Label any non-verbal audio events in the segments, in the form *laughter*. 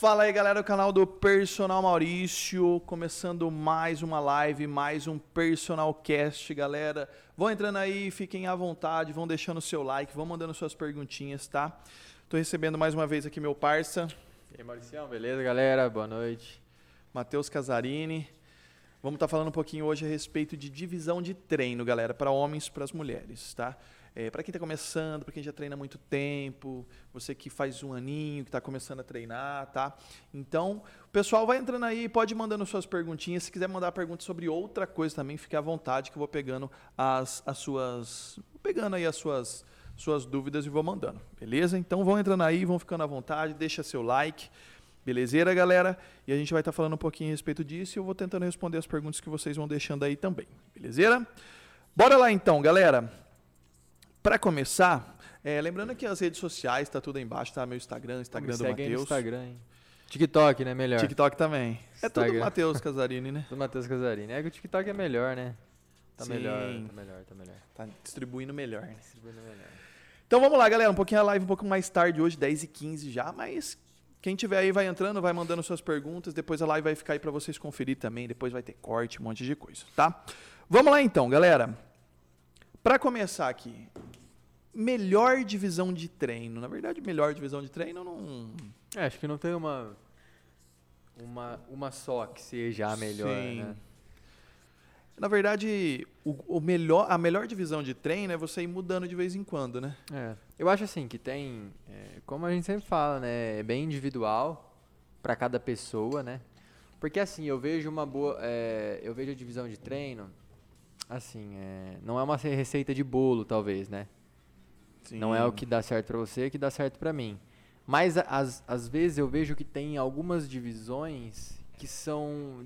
Fala aí, galera do canal do Personal Maurício, começando mais uma live, mais um Personal Cast, galera. Vão entrando aí, fiquem à vontade, vão deixando o seu like, vão mandando suas perguntinhas, tá? Tô recebendo mais uma vez aqui meu parça. E aí, Mauricião, beleza, galera? Boa noite. Matheus Casarini. Vamos estar tá falando um pouquinho hoje a respeito de divisão de treino, galera, para homens e para as mulheres, tá? É, para quem está começando, para quem já treina há muito tempo, você que faz um aninho, que está começando a treinar, tá? Então, o pessoal vai entrando aí, pode mandando suas perguntinhas. Se quiser mandar perguntas sobre outra coisa também, fique à vontade que eu vou pegando as, as suas. pegando aí as suas, suas dúvidas e vou mandando, beleza? Então vão entrando aí, vão ficando à vontade, deixa seu like. Belezeira, galera? E a gente vai estar tá falando um pouquinho a respeito disso e eu vou tentando responder as perguntas que vocês vão deixando aí também. Belezeira? Bora lá então, galera. Para começar, é, lembrando que as redes sociais, tá tudo aí embaixo, tá? Meu Instagram, Instagram do Matheus. Instagram, hein? TikTok, né? Melhor. TikTok também. Instagram. É tudo do Matheus *laughs* Casarini, né? do Matheus Casarini. É que o TikTok é melhor, né? Tá Sim. melhor, tá melhor, tá melhor. Tá distribuindo melhor, né? Distribuindo melhor. Então vamos lá, galera. Um pouquinho a live um pouco mais tarde hoje, 10h15 já, mas quem tiver aí vai entrando, vai mandando suas perguntas, depois a live vai ficar aí para vocês conferir também, depois vai ter corte, um monte de coisa, tá? Vamos lá então, galera. Para começar aqui, melhor divisão de treino. Na verdade, melhor divisão de treino não. É, acho que não tem uma uma, uma só que seja a melhor, Sim. né? Na verdade, o, o, melhor, a melhor divisão de treino é você ir mudando de vez em quando, né? É. Eu acho assim que tem, é, como a gente sempre fala, né? É bem individual para cada pessoa, né? Porque assim, eu vejo uma boa, é, eu vejo a divisão de treino, assim, é, não é uma receita de bolo, talvez, né? Sim. Não é o que dá certo para você que dá certo para mim. Mas às, vezes eu vejo que tem algumas divisões que são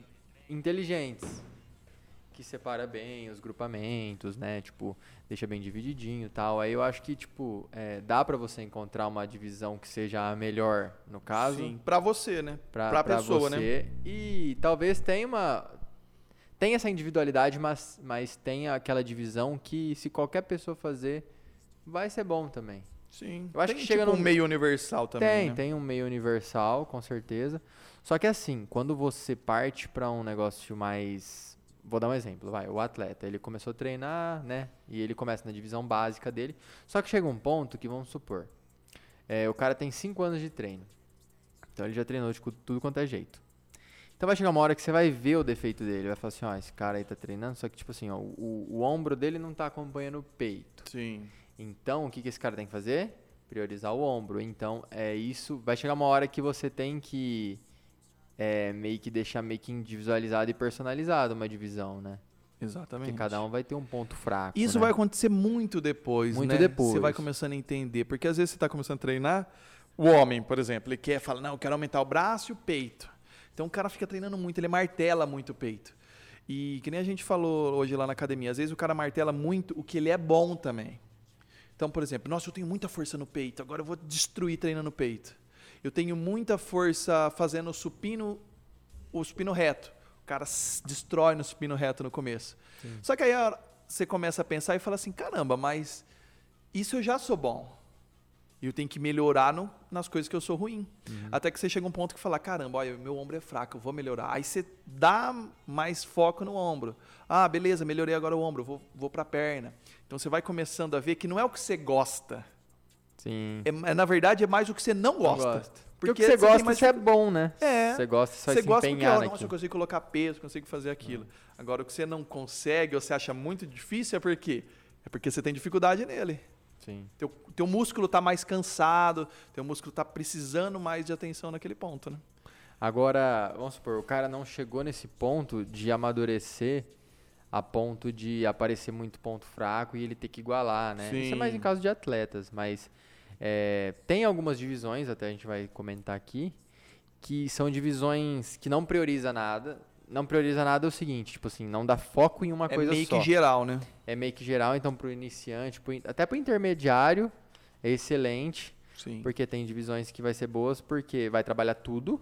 inteligentes. Que separa bem os grupamentos, né? Tipo, deixa bem divididinho tal. Aí eu acho que, tipo, é, dá para você encontrar uma divisão que seja a melhor, no caso. Sim, pra você, né? Pra, pra, pra pessoa, né? você. né? E talvez tenha uma... Tem essa individualidade, mas, mas tem aquela divisão que se qualquer pessoa fazer vai ser bom também. Sim. Eu acho tem, que chega tipo, num meio universal também. Tem, né? tem um meio universal, com certeza. Só que assim, quando você parte para um negócio mais. Vou dar um exemplo, vai. O atleta, ele começou a treinar, né? E ele começa na divisão básica dele. Só que chega um ponto que, vamos supor, é, o cara tem 5 anos de treino. Então ele já treinou de tudo quanto é jeito. Então vai chegar uma hora que você vai ver o defeito dele. Vai falar assim, ó, esse cara aí tá treinando, só que tipo assim, ó, o, o ombro dele não tá acompanhando o peito. Sim. Então, o que, que esse cara tem que fazer? Priorizar o ombro. Então, é isso. Vai chegar uma hora que você tem que é, meio que deixar meio que individualizado e personalizado uma divisão, né? Exatamente. Porque cada um vai ter um ponto fraco. Isso né? vai acontecer muito depois, muito né? depois. Você vai começando a entender. Porque às vezes você está começando a treinar, o homem, por exemplo, ele quer, fala, não, eu quero aumentar o braço e o peito. Então o cara fica treinando muito, ele martela muito o peito. E que nem a gente falou hoje lá na academia, às vezes o cara martela muito o que ele é bom também. Então, por exemplo, nossa, eu tenho muita força no peito, agora eu vou destruir treinando no peito. Eu tenho muita força fazendo o supino, o supino reto. O cara destrói no supino reto no começo. Sim. Só que aí você começa a pensar e fala assim, caramba, mas isso eu já sou bom. E eu tenho que melhorar no, nas coisas que eu sou ruim. Uhum. Até que você chega a um ponto que fala, caramba, olha, meu ombro é fraco, eu vou melhorar. Aí você dá mais foco no ombro. Ah, beleza, melhorei agora o ombro, vou, vou para a perna. Então você vai começando a ver que não é o que você gosta. Sim. É, é na verdade, é mais o que você não gosta. Não gosta. Porque, porque o que você, você gosta, mais... você é bom, né? É. Você gosta, você vai você se gosta empenhar porque, nossa, eu consigo colocar peso, consigo fazer aquilo. Uhum. Agora, o que você não consegue ou você acha muito difícil é porque é porque você tem dificuldade nele. Sim. Teu, teu músculo está mais cansado, teu músculo está precisando mais de atenção naquele ponto, né? Agora, vamos supor, o cara não chegou nesse ponto de amadurecer a ponto de aparecer muito ponto fraco e ele ter que igualar, né? Sim. Isso é mais em caso de atletas, mas é, tem algumas divisões, até a gente vai comentar aqui, que são divisões que não prioriza nada, não prioriza nada é o seguinte, tipo assim, não dá foco em uma é coisa só. É meio que geral, né? É meio que geral, então pro iniciante, pro, até pro intermediário, é excelente. Sim. Porque tem divisões que vai ser boas, porque vai trabalhar tudo,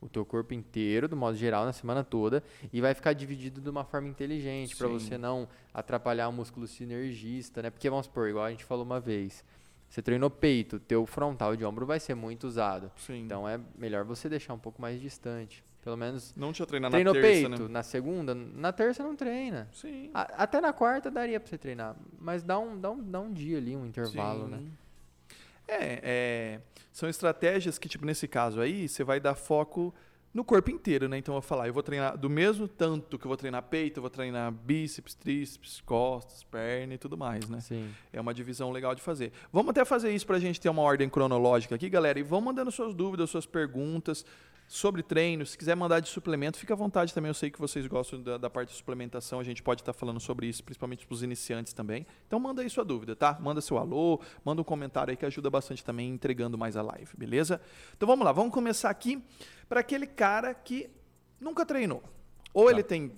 o teu corpo inteiro, do modo geral, na semana toda, e vai ficar dividido de uma forma inteligente, para você não atrapalhar o músculo sinergista, né? Porque vamos supor, igual a gente falou uma vez, Você treinou peito, teu frontal de ombro vai ser muito usado. Sim. Então é melhor você deixar um pouco mais distante. Pelo menos não tinha treinar treinou na terça, peito, né? na segunda, na terça não treina. Sim. A- até na quarta daria pra você treinar, mas dá um, dá um, dá um dia ali, um intervalo, Sim. né? É, é, são estratégias que, tipo, nesse caso aí, você vai dar foco no corpo inteiro, né? Então eu vou falar, eu vou treinar do mesmo tanto que eu vou treinar peito, eu vou treinar bíceps, tríceps, costas, perna e tudo mais, né? Sim. É uma divisão legal de fazer. Vamos até fazer isso pra gente ter uma ordem cronológica aqui, galera. E vão mandando suas dúvidas, suas perguntas sobre treino. Se quiser mandar de suplemento, fica à vontade também. Eu sei que vocês gostam da, da parte de suplementação. A gente pode estar falando sobre isso, principalmente para os iniciantes também. Então manda aí sua dúvida, tá? Manda seu alô, manda um comentário aí que ajuda bastante também entregando mais a live, beleza? Então vamos lá, vamos começar aqui para aquele cara que nunca treinou. Ou Tá. ele tem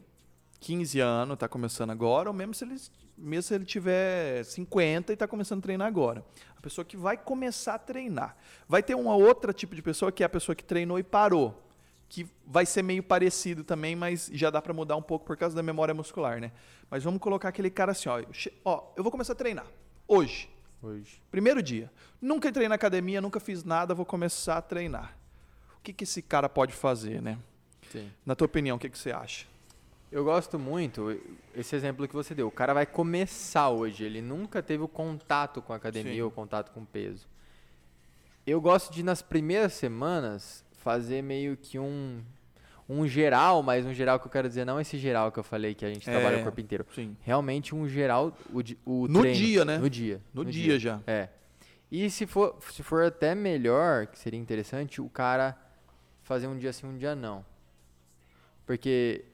15 anos, está começando agora, ou mesmo se ele, mesmo se ele tiver 50 e está começando a treinar agora. A pessoa que vai começar a treinar. Vai ter uma outra tipo de pessoa que é a pessoa que treinou e parou. Que vai ser meio parecido também, mas já dá para mudar um pouco por causa da memória muscular, né? Mas vamos colocar aquele cara assim, ó. eu Ó, eu vou começar a treinar. Hoje. Hoje. Primeiro dia. Nunca entrei na academia, nunca fiz nada, vou começar a treinar. O que, que esse cara pode fazer, né? Sim. Na tua opinião, o que, que você acha? Eu gosto muito esse exemplo que você deu. O cara vai começar hoje, ele nunca teve o contato com a academia Sim. ou contato com peso. Eu gosto de nas primeiras semanas fazer meio que um um geral, mas um geral que eu quero dizer não esse geral que eu falei que a gente É. trabalha o corpo inteiro. Sim. Realmente um geral o, o No treino. dia, né? No dia. No, dia, já. É. E se for, se for até melhor, que seria interessante, o cara fazer um dia sim, um dia não. Porque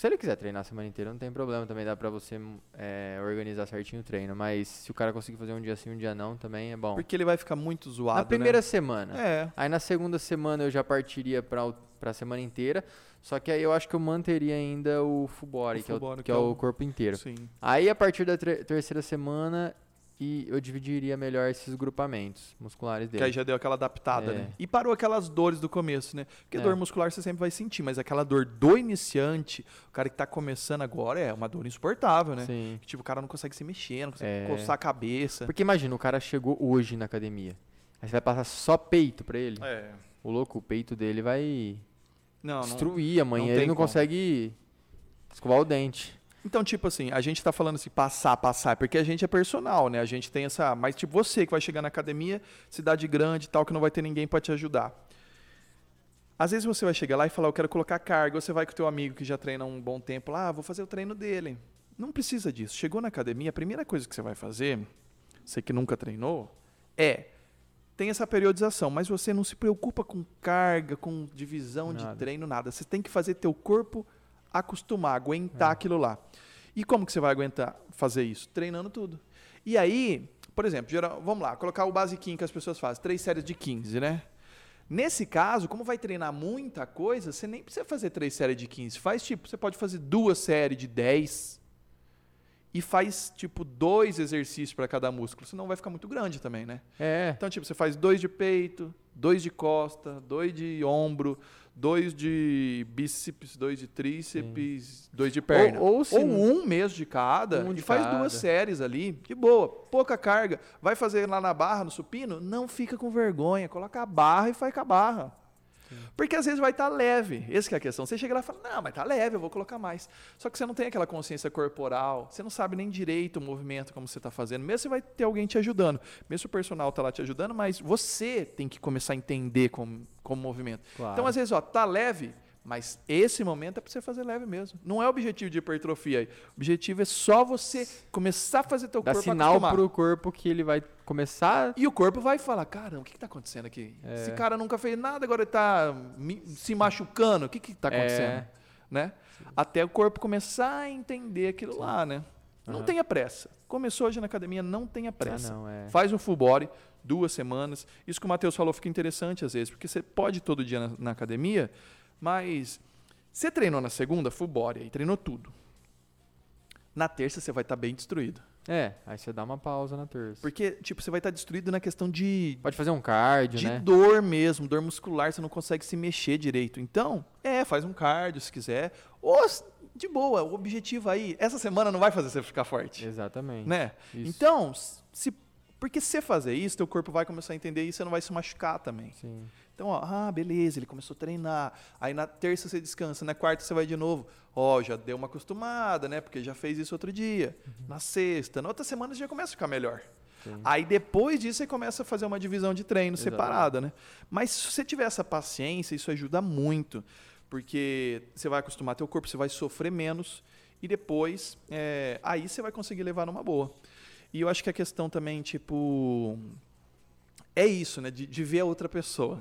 se ele quiser treinar a semana inteira, não tem problema, também dá pra você é, organizar certinho o treino. Mas se o cara conseguir fazer um dia sim, um dia não, também é bom. Porque ele vai ficar muito zoado. Na primeira né? semana. É. Aí na segunda semana eu já partiria pra, pra semana inteira. Só que aí eu acho que eu manteria ainda o full body, O que, é o, body, que é o corpo inteiro. Sim. Aí a partir da terceira semana e eu dividiria melhor esses grupamentos musculares Que dele. aí já deu aquela adaptada, É. né? E parou aquelas dores do começo, né? Porque É. dor muscular você sempre vai sentir, mas aquela dor do iniciante, o cara que tá começando agora, é uma dor insuportável, né? Sim. Que, Tipo, o cara não consegue se mexer, não consegue É. coçar a cabeça. Porque imagina, o cara chegou hoje na academia. Aí você vai passar só peito pra ele. É. O louco, o peito dele vai Não, não. destruir amanhã. não ele não como. consegue escovar o dente. Então, tipo assim, a gente tá falando assim, passar, passar, porque a gente é personal, né? A gente tem essa. Mas, tipo, você que vai chegar na academia, cidade grande e tal, que não vai ter ninguém pra te ajudar. Às vezes você vai chegar lá e falar, eu quero colocar carga, ou você vai com o teu amigo que já treina um bom tempo lá, ah, vou fazer o treino dele. Não precisa disso. Chegou na academia, a primeira coisa que você vai fazer, você que nunca treinou, é tem essa periodização, mas você não se preocupa com carga, com divisão de Nada. treino, nada. Você tem que fazer teu corpo acostumar, aguentar É. aquilo lá. E como que você vai aguentar fazer isso? Treinando tudo. E aí, por exemplo, geral, vamos lá, colocar o basiquinho que as pessoas fazem, três séries de 15, né? Nesse caso, como vai treinar muita coisa, você nem precisa fazer três séries de 15. Faz tipo, você pode fazer duas séries de 10 e faz tipo dois exercícios para cada músculo, senão vai ficar muito grande também, né? É. Então, tipo, você faz dois de peito, dois de costa, dois de ombro, dois de bíceps, dois de tríceps, dois de perna. Ou- ou se- um mesmo de cada. Um e de faz cada. duas séries ali, de boa, pouca carga. Vai fazer lá na barra, no supino, não fica com vergonha. Coloca a barra e faz com a barra. Porque às vezes vai estar leve. Essa que é a questão. Você chega lá e fala, não, mas tá leve, eu vou colocar mais. Só que você não tem aquela consciência corporal, você não sabe nem direito o movimento, como você está fazendo. Mesmo você vai ter alguém te ajudando. Mesmo o personal tá lá te ajudando, mas você tem que começar a entender como, como movimento. Claro. Então, às vezes, ó, tá leve, mas esse momento é para você fazer leve mesmo. Não é o objetivo de hipertrofia aí. O objetivo é só você começar a fazer teu Dá corpo sinal acostumar. pro corpo que ele vai começar. E o corpo vai falar, caramba, o que está acontecendo aqui? É. Esse cara nunca fez nada, agora ele está se machucando. O que está acontecendo? É. Né? Até o corpo começar a entender aquilo lá, né? Não Aham. tenha pressa. Começou hoje na academia, não tenha Ah, pressa. não, é. Faz um full body, duas semanas. Isso que o Matheus falou fica interessante às vezes, porque você pode todo dia na, na academia, mas você treinou na segunda, full body, aí treinou tudo. Na terça você vai estar bem destruído. É, aí você dá uma pausa na terça. Porque, tipo, você vai estar destruído na questão de, Pode fazer um cardio, de né? dor mesmo, dor muscular, você não consegue se mexer direito. Então, é, faz um cardio se quiser. Ou, de boa, o objetivo aí, essa semana não vai fazer você ficar forte, Exatamente. né? Isso. Então, se Porque se você fazer isso, teu corpo vai começar a entender isso e você não vai se machucar também. Sim. Então, ó, ah, beleza, ele começou a treinar. Aí na terça você descansa, na quarta você vai de novo. Ó, já deu uma acostumada, né? Porque já fez isso outro dia. Na sexta, na outra semana você já começa a ficar melhor. Sim. Aí depois disso você começa a fazer uma divisão de treino Exatamente. separada, né? Mas se você tiver essa paciência, isso ajuda muito. Porque você vai acostumar teu corpo, você vai sofrer menos. E depois, é, aí você vai conseguir levar numa boa. E eu acho que a questão também, tipo. É isso, né? De, de ver a outra pessoa.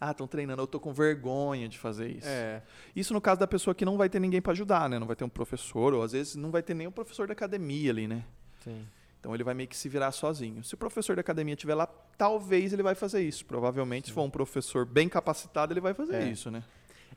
Ah, estão treinando, eu tô com vergonha de fazer isso. É. Isso no caso da pessoa que não vai ter ninguém para ajudar, né? Não vai ter um professor, ou às vezes não vai ter nem o professor da academia ali, né? Sim. Então ele vai meio que se virar sozinho. Se o professor da academia estiver lá, talvez ele vai fazer isso. Provavelmente, se for um professor bem capacitado, ele vai fazer É. isso, né?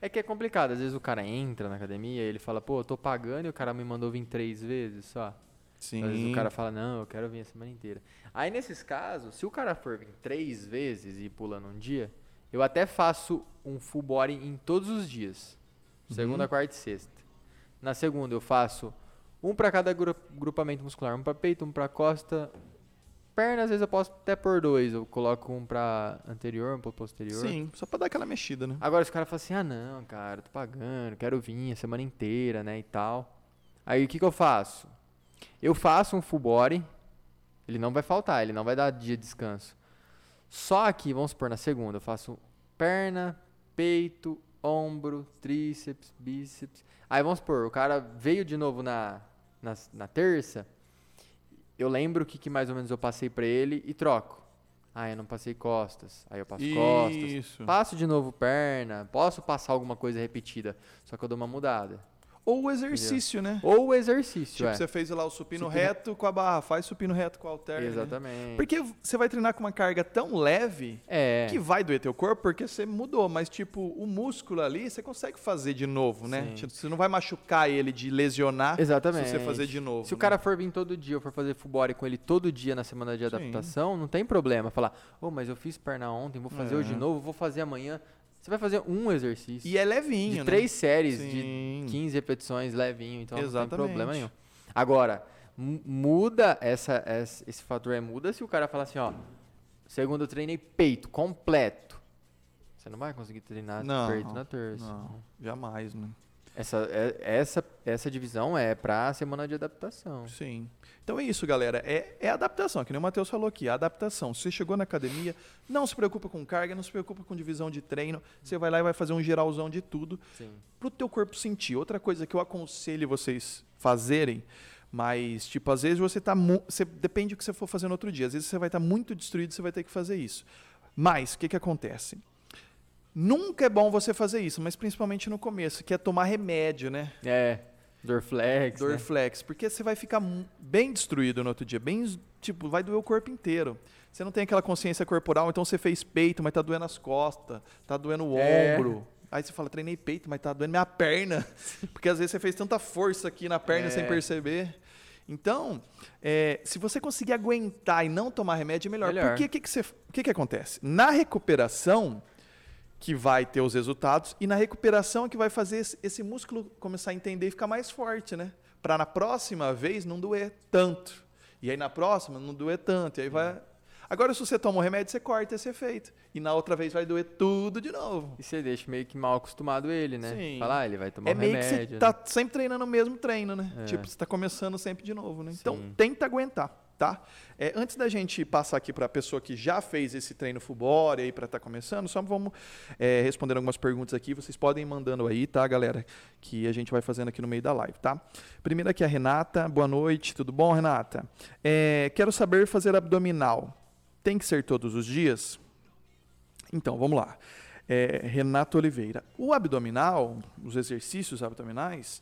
É que é complicado. Às vezes o cara entra na academia e ele fala, pô, eu tô pagando e o cara me mandou vir três vezes só. Sim. Às vezes o cara fala, não, eu quero vir a semana inteira. Aí nesses casos, se o cara for vir três vezes e pulando um dia, eu até faço um full body em todos os dias. Segunda, Uhum. quarta e sexta. Na segunda eu faço um pra cada gru- grupamento muscular, um pra peito, um pra costa. Perna, às vezes eu posso até por dois. Eu coloco um pra anterior, um pra posterior. Sim, só pra dar aquela mexida, né? Agora os caras falam assim, ah não, cara, tô pagando, quero vir a semana inteira, né, e tal. Aí o que que eu faço? Eu faço um full body, ele não vai faltar, ele não vai dar dia de descanso. Só que, vamos supor, na segunda eu faço perna, peito, ombro, tríceps, bíceps. Aí vamos supor, o cara veio de novo na, na, na terça, eu lembro o que, que mais ou menos eu passei pra ele e troco. Ah, eu não passei costas, aí eu passo costas. Isso. Passo de novo perna, posso passar alguma coisa repetida, só que eu dou uma mudada. Ou o exercício, né? Ou o exercício, Tipo, é. você fez lá o supino, Supino- reto com a barra, faz supino reto com a halter. né? Exatamente. Porque você vai treinar com uma carga tão leve É. que vai doer teu corpo porque você mudou, mas tipo, o músculo ali você consegue fazer de novo, né? Sim. Tipo, Você não vai machucar ele de lesionar Exatamente. se você fazer de novo. Se o né? cara for vir todo dia, eu for fazer full com ele todo dia na semana de Sim. adaptação, não tem problema. Falar, ô, mas eu fiz perna ontem, vou fazer É. hoje de novo, vou fazer amanhã. Você vai fazer um exercício. E é levinho, de né? três séries de Sim. 15 repetições levinho, então não tem Exatamente. problema nenhum. Agora, mu- muda essa, essa- esse fator é muda se o cara falar assim, ó, segundo eu treinei peito completo. Você não vai conseguir treinar Não, peito na terça. Não, jamais, né? Essa, é- essa, essa divisão é pra semana de adaptação. Sim. Então é isso, galera. É, é adaptação, que nem o Matheus falou aqui. A adaptação. Se você chegou na academia, não se preocupa com carga, não se preocupa com divisão de treino. Você vai lá e vai fazer um geralzão de tudo Sim. pro teu corpo sentir. Outra coisa que eu aconselho vocês fazerem, mas tipo, às vezes você tá você depende do que você for fazer no outro dia. Às vezes você vai estar muito destruído, você vai ter que fazer isso. Mas o que que acontece? Nunca é bom você fazer isso, mas principalmente no começo, que é tomar remédio, né? É, Dorflex, né? Dorflex, porque você vai ficar bem destruído no outro dia, bem, tipo, vai doer o corpo inteiro. Você não tem aquela consciência corporal, então você fez peito, mas tá doendo as costas, tá doendo o É. ombro. Aí você fala, treinei peito, mas tá doendo minha perna. *laughs* Porque às vezes você fez tanta força aqui na perna É. sem perceber. Então, é, se você conseguir aguentar e não tomar remédio, é melhor. Melhor. Porque o que, que, você- o que, que acontece? Na recuperação, que vai ter os resultados, e na recuperação é que vai fazer esse, esse músculo começar a entender e ficar mais forte, né? Para na próxima vez não doer tanto. E aí na próxima não doer tanto. E aí vai. Agora, se você toma um remédio, você corta esse efeito. E na outra vez vai doer tudo de novo. E você deixa meio que mal acostumado ele, né? Sim. Falar, ah, ele vai tomar É um meio que você né? tá sempre treinando o mesmo treino, né? É. Tipo, você tá começando sempre de novo, né? Então, Sim. tenta aguentar, tá? É, antes da gente passar aqui para a pessoa que já fez esse treino full body aí para estar começando, só vamos é, responder algumas perguntas aqui. Vocês podem ir mandando aí, tá, galera? Que a gente vai fazendo aqui no meio da live, tá? Primeiro aqui a Renata. Boa noite, tudo bom, Renata? É, quero saber fazer abdominal. Tem que ser todos os dias? Então, vamos lá. É, Renato Oliveira. O abdominal, os exercícios abdominais,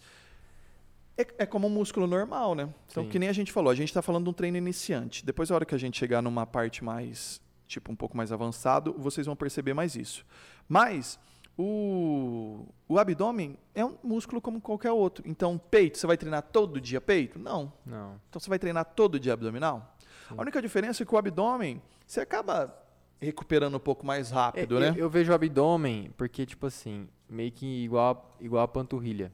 é, é como um músculo normal, né? Então, Sim. que nem a gente falou, a gente está falando de um treino iniciante. Depois, a hora que a gente chegar numa parte mais, tipo, um pouco mais avançado, vocês vão perceber mais isso. Mas, o, o abdômen é um músculo como qualquer outro. Então, peito, você vai treinar todo dia peito? Não. Não. Então, você vai treinar todo dia abdominal? Sim. A única diferença é que o abdômen, você acaba recuperando um pouco mais É, rápido, eu, né? eu vejo o abdômen porque, tipo assim, meio que igual, igual a panturrilha.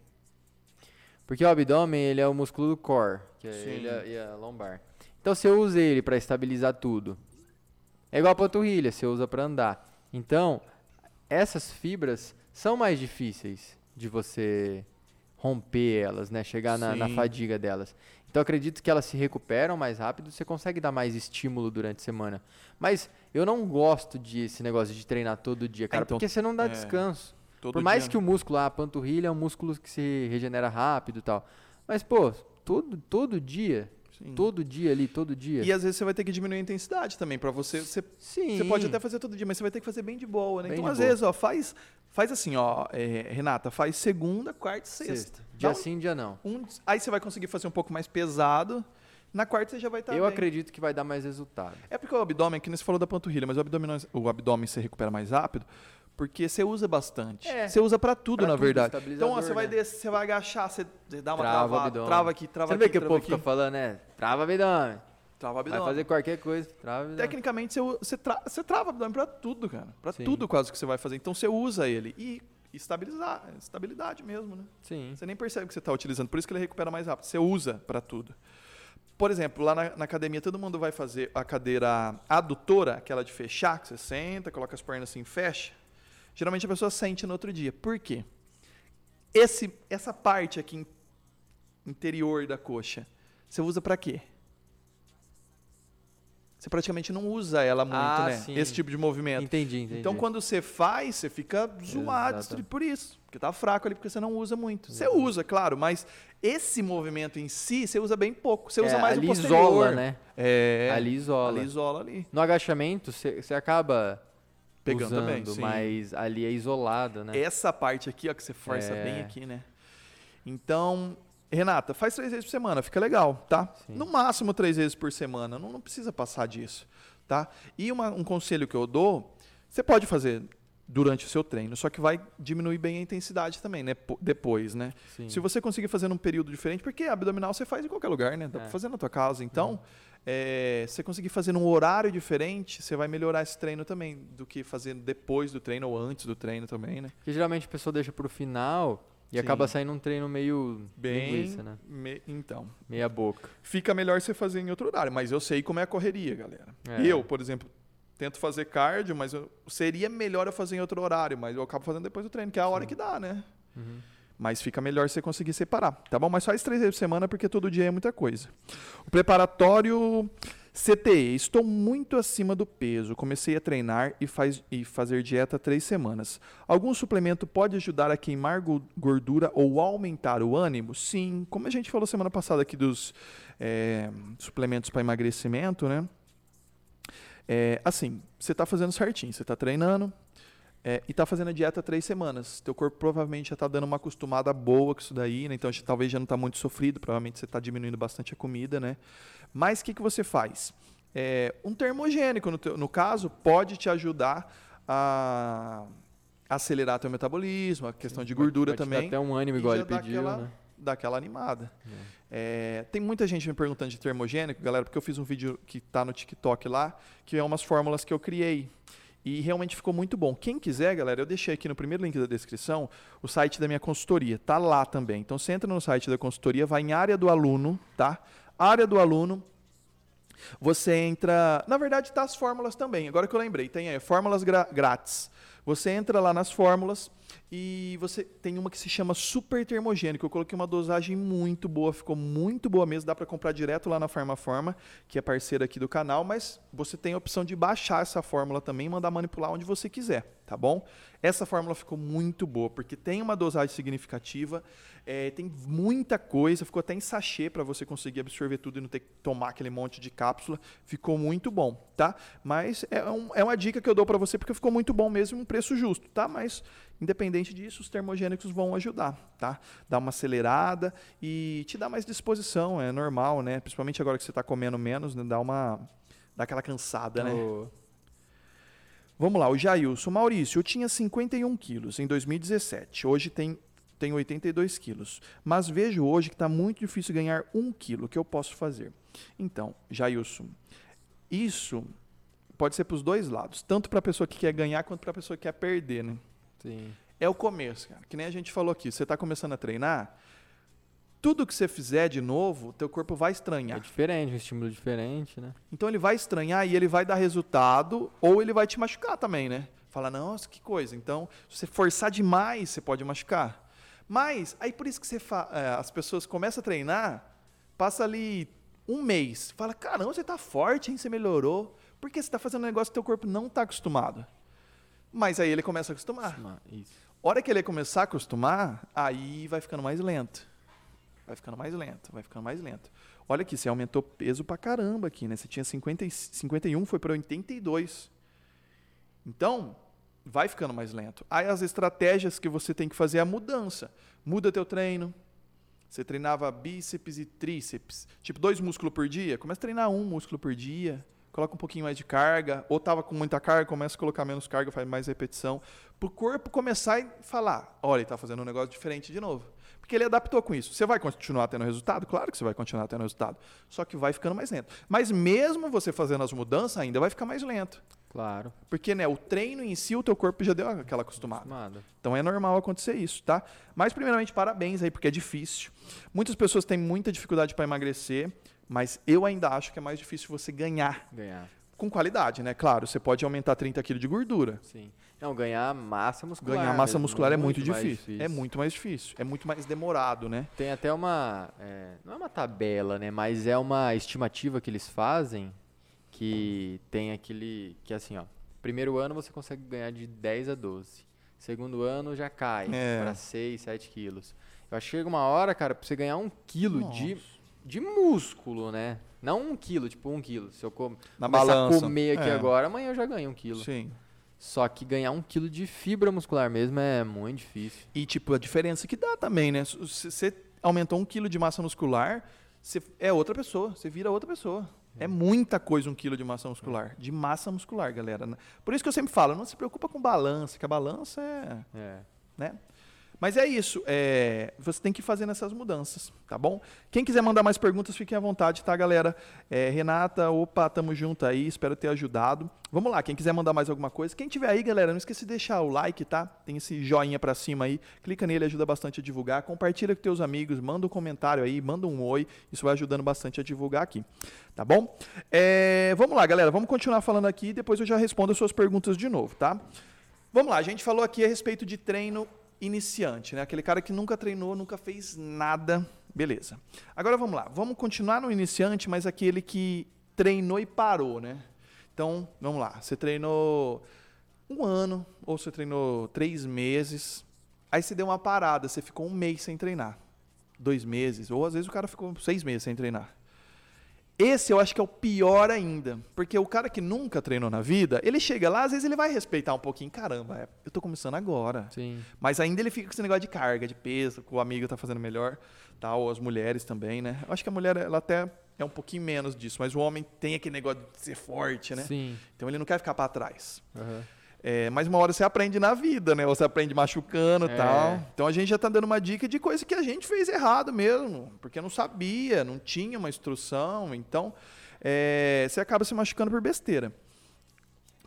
Porque o abdômen, ele é o músculo do core, que é Sim. ele e a- lombar. Então você usa ele para estabilizar tudo. É igual a panturrilha, você usa para andar. Então, essas fibras são mais difíceis de você romper elas, né? Chegar na, na fadiga delas. Então acredito que elas se recuperam mais rápido, você consegue dar mais estímulo durante a semana. Mas eu não gosto de esse negócio de treinar todo dia, cara, então, porque você não dá é, descanso. Todo Por mais dia, que o músculo, a panturrilha é um músculo que se regenera rápido e tal. Mas, pô, todo, todo dia, Sim. todo dia ali, todo dia. E às vezes você vai ter que diminuir a intensidade também, pra você. Você, Sim. você pode até fazer todo dia, mas você vai ter que fazer bem de boa, né? Bem então, às boa. vezes, ó, faz, faz assim, ó, é, Renata, faz segunda, quarta e sexta. Sexta. Dia um- sim, dia não. um- aí você vai conseguir fazer um pouco mais pesado. Na quarta você já vai estar. eu bem. acredito que vai dar mais resultado. É porque o abdômen, que nem você falou da panturrilha, mas o abdômen, o abdômen você recupera mais rápido, porque você usa bastante. É. Você usa pra tudo, Pra na tudo, verdade. Então, ó, você vai né? descer, você vai agachar, você dá uma Trava travada, abdômen. trava aqui, trava Você aqui, vê que o povo aqui. fica falando, né? Trava abdômen. Trava o Vai abdômen. fazer qualquer coisa. Trava abdômen. Tecnicamente, você, você, tra- você trava abdômen pra tudo, cara. Pra Sim. tudo quase que você vai fazer. Então, você usa ele. E estabilizar, estabilidade mesmo, né? Sim. Você nem percebe que você está utilizando, por isso que ele recupera mais rápido. Você usa para tudo. Por exemplo, lá na, na academia todo mundo vai fazer a cadeira adutora, aquela de fechar, que você senta, coloca as pernas assim, fecha. Geralmente a pessoa sente no outro dia. Por quê? Esse, essa parte aqui in- interior da coxa, você usa para quê? Você praticamente não usa ela muito, Ah, né? sim. Esse tipo de movimento. Entendi, entendi. Então, quando você faz, você fica zoado Exatamente. por isso. Porque tá fraco ali, porque você não usa muito. Você Exatamente. usa, claro, mas esse movimento em si, você usa bem pouco. Você usa É, mais ali o posterior. isola, né? É. Ali isola. Ali isola ali. No agachamento, você você acaba Pegando usando, também, sim. mas ali é isolado, né? Essa parte aqui, ó, que você força É. bem aqui, né? Então, Renata, faz três vezes por semana, fica legal, tá? Sim. No máximo três vezes por semana, não, não precisa passar disso, tá? E uma- um conselho que eu dou, você pode fazer durante o seu treino, só que vai diminuir bem a intensidade também, né? Po- Depois, né? Sim. Se você conseguir fazer num período diferente, porque abdominal você faz em qualquer lugar, né? Dá É. pra fazer na tua casa. Então, é, se você conseguir fazer num horário diferente, você vai melhorar esse treino também, do que fazer depois do treino ou antes do treino também, né? Porque geralmente a pessoa deixa pro final e Sim. acaba saindo um treino meio Bem. linguiça, né? me- então, Meia boca. fica melhor você fazer em outro horário, mas eu sei como é a correria, galera. É. Eu, por exemplo, tento fazer cardio, mas eu- seria melhor eu fazer em outro horário, mas eu acabo fazendo depois do treino, que é a hora que dá, né? Uhum. Mas fica melhor você conseguir separar, tá bom? Mas faz três vezes por semana, porque todo dia é muita coisa. O preparatório CTE. Estou muito acima do peso. Comecei a treinar e, faz, e fazer dieta três semanas. Algum suplemento pode ajudar a queimar go- gordura ou aumentar o ânimo? Sim. Como a gente falou semana passada aqui dos é, suplementos para emagrecimento, né? É, assim, você está fazendo certinho, você está treinando, é, e tá fazendo a dieta três semanas. Teu corpo provavelmente já tá dando uma acostumada boa com isso daí, né? Então já- talvez já não tá muito sofrido, provavelmente você tá diminuindo bastante a comida, né? Mas o que, que você faz? É, um termogênico, no, teu- no caso, pode te ajudar a acelerar teu metabolismo, a questão de gordura Pode te dar também até um ânimo igual ele pediu, aquela- né? dar aquela animada. É, tem muita gente me perguntando de termogênico, galera, porque eu fiz um vídeo que tá no TikTok lá, que é umas fórmulas que eu criei. E realmente ficou muito bom. Quem quiser, galera, eu deixei aqui no primeiro link da descrição o site da minha consultoria. Tá lá também. Então você entra no site da consultoria, vai em área do aluno, tá? Área do aluno. Você entra. Na verdade, tá as fórmulas também. Agora que eu lembrei, tem aí fórmulas grátis. Você entra lá nas fórmulas e você tem uma que se chama super termogênico. Eu coloquei uma dosagem muito boa, ficou muito boa mesmo. Dá para comprar direto lá na Farmaforma, que é parceira aqui do canal, mas você tem a opção de baixar essa fórmula também e mandar manipular onde você quiser, tá bom? Essa fórmula ficou muito boa, porque tem uma dosagem significativa, é, tem muita coisa, ficou até em sachê para você conseguir absorver tudo e não ter que tomar aquele monte de cápsula. Ficou muito bom, tá? Mas é, um- é uma dica que eu dou para você, porque ficou muito bom mesmo, um preço justo, tá? Mas, independente disso, os termogênicos vão ajudar, tá? Dá uma acelerada e te dá mais disposição, é normal, né? Principalmente agora que você está comendo menos, né? Dá uma... Dá aquela cansada, né? Vamos lá, o Jailson. Maurício, eu tinha 51 quilos em 2017. Hoje tem, tenho 82 quilos. Mas vejo hoje que está muito difícil ganhar um quilo. O que eu posso fazer? Então, Jailson, isso pode ser para os dois lados. Tanto para a pessoa que quer ganhar, quanto para a pessoa que quer perder, né? Sim. É o começo, cara. Que nem a gente falou aqui. Você está começando a treinar, tudo que você fizer de novo, teu corpo vai É estranhar. diferente, um estímulo diferente, né? Então ele vai estranhar e ele vai dar resultado, ou ele vai te machucar também, né? Fala, nossa, que coisa. Então, se você forçar demais, você pode machucar. Mas, aí por isso que você fa- é, as pessoas começam a treinar, passa ali um mês, fala, caramba, você tá forte, hein? Você melhorou. Porque você está fazendo um negócio que teu corpo não está acostumado. Mas aí ele começa a acostumar. Isso. hora que ele começar a acostumar, aí vai ficando mais lento. Vai ficando mais lento, vai ficando mais lento. Olha aqui, você aumentou peso pra caramba aqui, né? Você tinha 50, e- 51, foi para 82. Então, vai ficando mais lento. Aí as estratégias que você tem que fazer é a mudança. Muda teu treino. Você treinava bíceps e tríceps. Tipo, dois músculos por dia. Começa a treinar um músculo por dia. Coloca um pouquinho mais de carga. Ou tava com muita carga, começa a colocar menos carga, faz mais repetição. Para o corpo começar e falar: olha, ele está fazendo um negócio diferente de novo. Porque ele adaptou com isso. Você vai continuar tendo resultado? Claro que você vai continuar tendo resultado. Só que vai ficando mais lento. Mas mesmo você fazendo as mudanças, ainda vai ficar mais lento. Claro. Porque né, o treino em si, o teu corpo já deu aquela acostumada. Acostumado. Então é normal acontecer isso, tá? Mas primeiramente parabéns aí porque é difícil. Muitas pessoas têm muita dificuldade para emagrecer, mas eu ainda acho que é mais difícil você ganhar Ganhar. com qualidade, né? Claro, você pode aumentar 30 quilos de gordura. Sim. Não, ganhar massa muscular. Ganhar massa mesmo, muscular é muito, mais difícil. É muito mais difícil. É muito mais demorado, né? Tem até uma. é, não é uma tabela, né? Mas é uma estimativa que eles fazem que tem aquele. Que é assim, ó. Primeiro ano você consegue ganhar de 10 a 12. Segundo ano já cai É. para 6, 7 quilos. Eu acho que chega uma hora, cara, pra você ganhar um quilo Nossa. de músculo, né? Não um quilo, tipo um quilo. Se eu com, Na começar balança. a comer aqui É. agora, amanhã eu já ganho um quilo. Sim. Só que ganhar um quilo de fibra muscular mesmo é muito difícil. E, tipo, a diferença que dá também, né? Você aumentou um quilo de massa muscular, você é outra pessoa. Você vira outra pessoa. É muita coisa um quilo de massa muscular. De massa muscular, galera. Por isso que eu sempre falo, não se preocupa com balança, que a balança é... É. né? Mas é isso, é, você tem que ir fazendo essas mudanças, tá bom? Quem quiser mandar mais perguntas, fiquem à vontade, tá, galera? É, Renata, opa, tamo junto aí, espero ter ajudado. Vamos lá, quem quiser mandar mais alguma coisa. Quem tiver aí, galera, não esqueça de deixar o like, tá? Tem esse joinha pra cima aí, clica nele, ajuda bastante a divulgar. Compartilha com teus amigos, manda um comentário aí, manda um oi, isso vai ajudando bastante a divulgar aqui, tá bom? É, vamos lá, galera, vamos continuar falando aqui e depois eu já respondo as suas perguntas de novo, tá? Vamos lá, a gente falou aqui a respeito de treino iniciante, né? Aquele cara que nunca treinou, nunca fez nada. Beleza. Agora vamos lá. Vamos continuar no iniciante, mas aquele que treinou e parou, né? Então, vamos lá. Você treinou um ano, ou você treinou três meses. Aí você deu uma parada, você ficou um mês sem treinar. Dois meses. Ou às vezes o cara ficou seis meses sem treinar. Esse eu acho que é o pior ainda. Porque o cara que nunca treinou na vida, ele chega lá, às vezes ele vai respeitar um pouquinho. Caramba, é, eu tô começando agora. Sim. Mas ainda ele fica com esse negócio de carga, de peso, que o amigo tá fazendo melhor, tal, ou as mulheres também, né? Eu acho que a mulher, ela até é um pouquinho menos disso, mas o homem tem aquele negócio de ser forte, né? Sim. Então ele não quer ficar para trás. Aham. É, mas uma hora você aprende na vida, né? Você aprende machucando e É. tal. Então a gente já tá dando uma dica de coisa que a gente fez errado mesmo, porque não sabia, não tinha uma instrução. Então é, você acaba se machucando por besteira.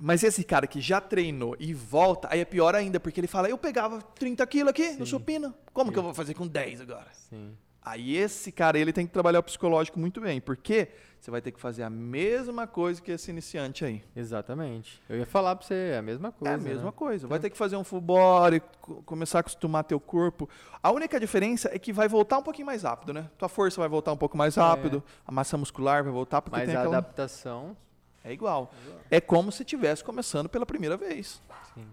Mas esse cara que já treinou e volta, aí é pior ainda, porque ele fala: Eu pegava 30 quilos aqui no Sim. supino, como que eu vou fazer com 10 agora? Sim. Aí esse cara, ele tem que trabalhar o psicológico muito bem, porque você vai ter que fazer a mesma coisa que esse iniciante aí. Exatamente. Eu ia falar pra você, é a mesma coisa. é a mesma né? coisa. Vai ter que fazer um full body, co- começar a acostumar teu corpo. A única diferença é que vai voltar um pouquinho mais rápido, né? Tua força vai voltar um pouco mais rápido, a massa muscular vai voltar porque Mas tem a aquela... adaptação. É igual. É como se estivesse começando pela primeira vez. Sim.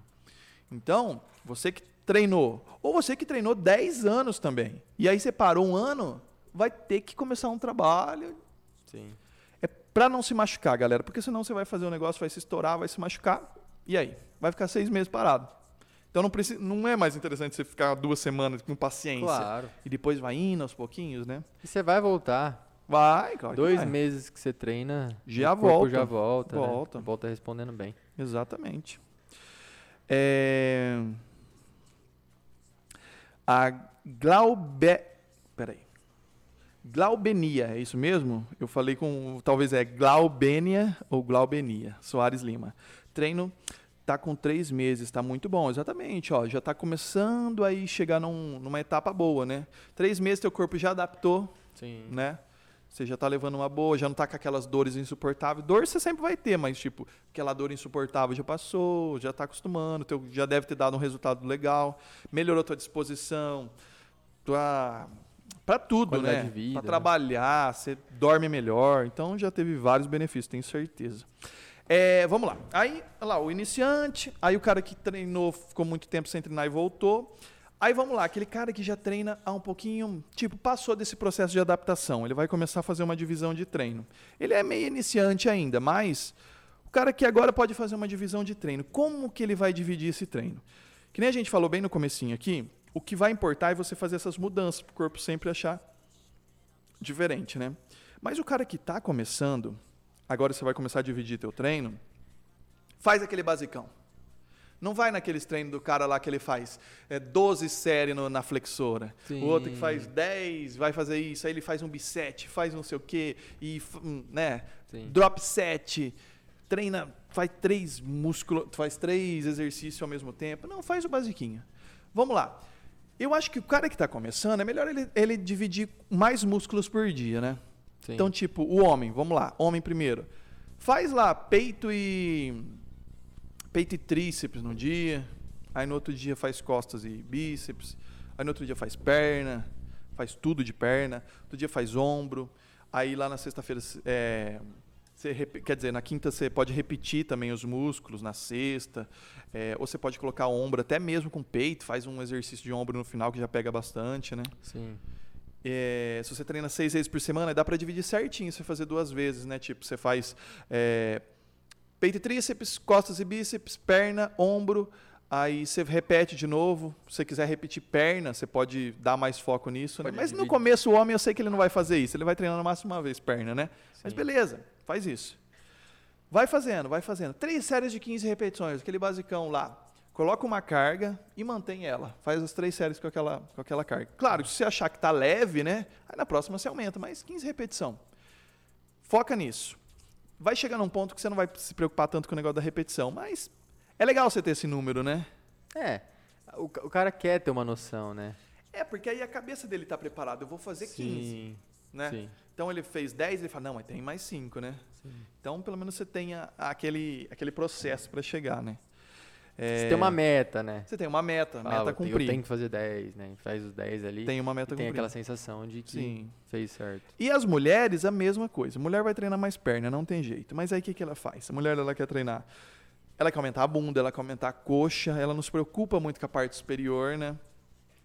Então, você que treinou, ou você que treinou 10 anos também, e aí você parou um ano, vai ter que começar um trabalho Sim. é pra não se machucar, galera. Porque senão você vai fazer um negócio, vai se estourar, vai se machucar. E aí? Vai ficar seis meses parado. Então não, precisa, não é mais interessante você ficar duas semanas com paciência. Claro. E depois vai indo aos pouquinhos, né? E você vai voltar. Vai, claro. Dois vai. meses que você treina, Já o corpo volta. já volta. né? Volta. Volta respondendo bem. Exatamente. É... A Glaube... Peraí. Glaubenia, é isso mesmo? Eu falei com... Talvez é Glaubenia ou Glaubenia. Soares Lima. Treino... tá com três meses, está muito bom, exatamente, ó, já está começando aí chegar num, numa etapa boa, né? Três meses teu corpo já adaptou, Sim. né? Você já está levando uma boa, já não está com aquelas dores insuportáveis. Dor você sempre vai ter, mas tipo, aquela dor insuportável já passou, já está acostumando, teu, já deve ter dado um resultado legal, melhorou tua disposição, tua para tudo, Qualidade né? Para né? trabalhar, você dorme melhor, então já teve vários benefícios, tenho certeza. É, vamos lá. Aí, olha lá, o iniciante, aí o cara que treinou, ficou muito tempo sem treinar e voltou. Aí vamos lá, aquele cara que já treina há um pouquinho, tipo, passou desse processo de adaptação, ele vai começar a fazer uma divisão de treino. Ele é meio iniciante ainda, mas o cara que agora pode fazer uma divisão de treino, como que ele vai dividir esse treino? Que nem a gente falou bem no comecinho aqui, o que vai importar é você fazer essas mudanças para o corpo sempre achar diferente, né? Mas o cara que está começando, agora você vai começar a dividir teu treino, faz aquele basicão. Não vai naqueles treinos do cara lá que ele faz é, 12 séries no- na flexora. Sim. O outro que faz 10, vai fazer isso. Aí ele faz um bisete, faz não sei o quê. E, hum, né? Sim. Drop set. Treina, faz três músculos, faz três exercícios ao mesmo tempo. Não, faz o basiquinho. Vamos lá. Eu acho que o cara que está começando, é melhor ele, ele dividir mais músculos por dia, né? Sim. Então, tipo, o homem, vamos lá, homem primeiro. Faz lá peito e peito e tríceps no dia. Aí no outro dia faz costas e bíceps. Aí no outro dia faz perna, faz tudo de perna. Outro dia faz ombro. Aí lá na sexta-feira, é, você quer dizer, na quinta você pode repetir também os músculos, na sexta. É, ou você pode colocar ombro, até mesmo com peito, faz um exercício de ombro no final que já pega bastante, né? Sim. É, se você treina seis vezes por semana, dá para dividir certinho, você fazer duas vezes, né? Tipo, você faz é, peito e tríceps, costas e bíceps, perna, ombro, aí você repete de novo. Se você quiser repetir perna, você pode dar mais foco nisso, né? Mas no começo o homem eu sei que ele não vai fazer isso, ele vai treinar no máximo uma vez perna, né? Mas Sim. beleza, faz isso. Vai fazendo, vai fazendo. Três séries de 15 repetições, aquele basicão lá. Coloca uma carga e mantém ela. Faz as três séries com aquela, com aquela carga. Claro, se você achar que está leve, né? Aí na próxima você aumenta, mas 15 repetição. Foca nisso. Vai chegar num ponto que você não vai se preocupar tanto com o negócio da repetição, mas é legal você ter esse número, né? É. O, o cara quer ter uma noção, né? É, porque aí a cabeça dele está preparada. Eu vou fazer 15, Sim. né? Sim. Então ele fez 10, ele fala, não, mas tem mais 5, né? Sim. Então pelo menos você tenha aquele, aquele processo para chegar, né? Você É, tem uma meta, né? Você tem uma meta, meta cumprir. Eu tenho que fazer 10, né? Faz os 10 ali. Tem uma meta e a tem aquela sensação de que Sim. fez certo. E as mulheres, a mesma coisa. A mulher vai treinar mais perna, não tem jeito. Mas aí o que, que ela faz? A mulher ela quer treinar. Ela quer aumentar a bunda, ela quer aumentar a coxa, ela não se preocupa muito com a parte superior, né?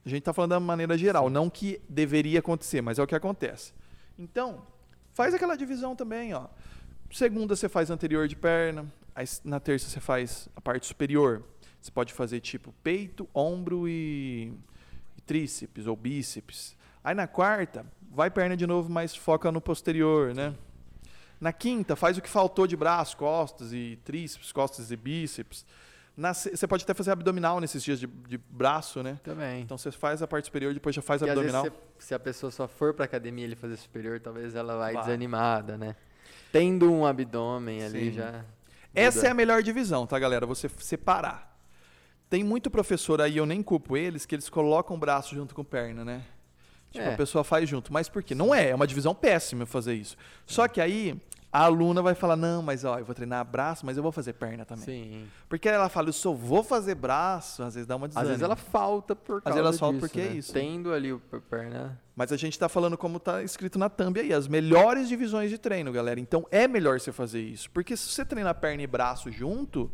A gente está falando da maneira geral, não que deveria acontecer, mas é o que acontece. Então, faz aquela divisão também, ó. Segunda você faz anterior de perna, aí na terça você faz a parte superior. Você pode fazer tipo peito, ombro e, e tríceps ou bíceps. Aí na quarta, vai perna de novo, mas foca no posterior, né? Na quinta, faz o que faltou de braço, costas e tríceps, costas e bíceps. Na você pode até fazer abdominal nesses dias de, de braço, né? Também. Então você faz a parte superior, depois já faz às vezes abdominal. se, se a pessoa só for pra academia ele fazer superior, talvez ela vai, Vai. desanimada, né? Tendo um abdômen ali Sim. já. Essa é a melhor divisão, tá, galera? Você separar. Tem muito professor aí, eu nem culpo eles, que eles colocam o braço junto com perna, né? Tipo, É. a pessoa faz junto. Mas por quê? Não é, é uma divisão péssima fazer isso. Só que aí a aluna vai falar: não, mas ó, eu vou treinar braço, mas eu vou fazer perna também. Sim. Porque ela fala, eu só vou fazer braço, às vezes dá uma Às desânimo. vezes ela falta por Às causa vezes ela falta disso, porque é né? isso. Tendo ali o per- perna. Mas a gente está falando como está escrito na thumb aí, as melhores divisões de treino, galera. Então é melhor você fazer isso. Porque se você treinar perna e braço junto,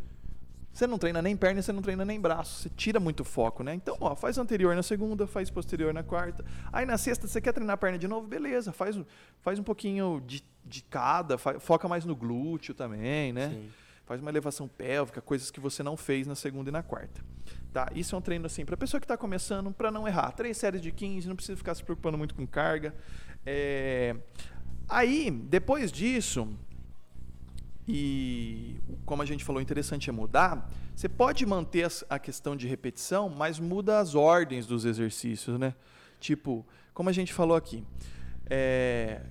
você não treina nem perna e você não treina nem braço. Você tira muito foco, né? Então, ó, faz anterior na segunda, faz posterior na quarta. Aí na sexta, você quer treinar perna de novo? Beleza, faz, um- faz um pouquinho de, de cada, foca mais no glúteo também, né? Sim. Faz uma elevação pélvica, coisas que você não fez na segunda e na quarta. Tá? Isso é um treino assim, para pessoa que está começando, para não errar. Três séries de 15, não precisa ficar se preocupando muito com carga. É, Aí, depois disso, e como a gente falou, interessante é mudar. Você pode manter a questão de repetição, mas muda as ordens dos exercícios, né? Tipo, como a gente falou aqui, é,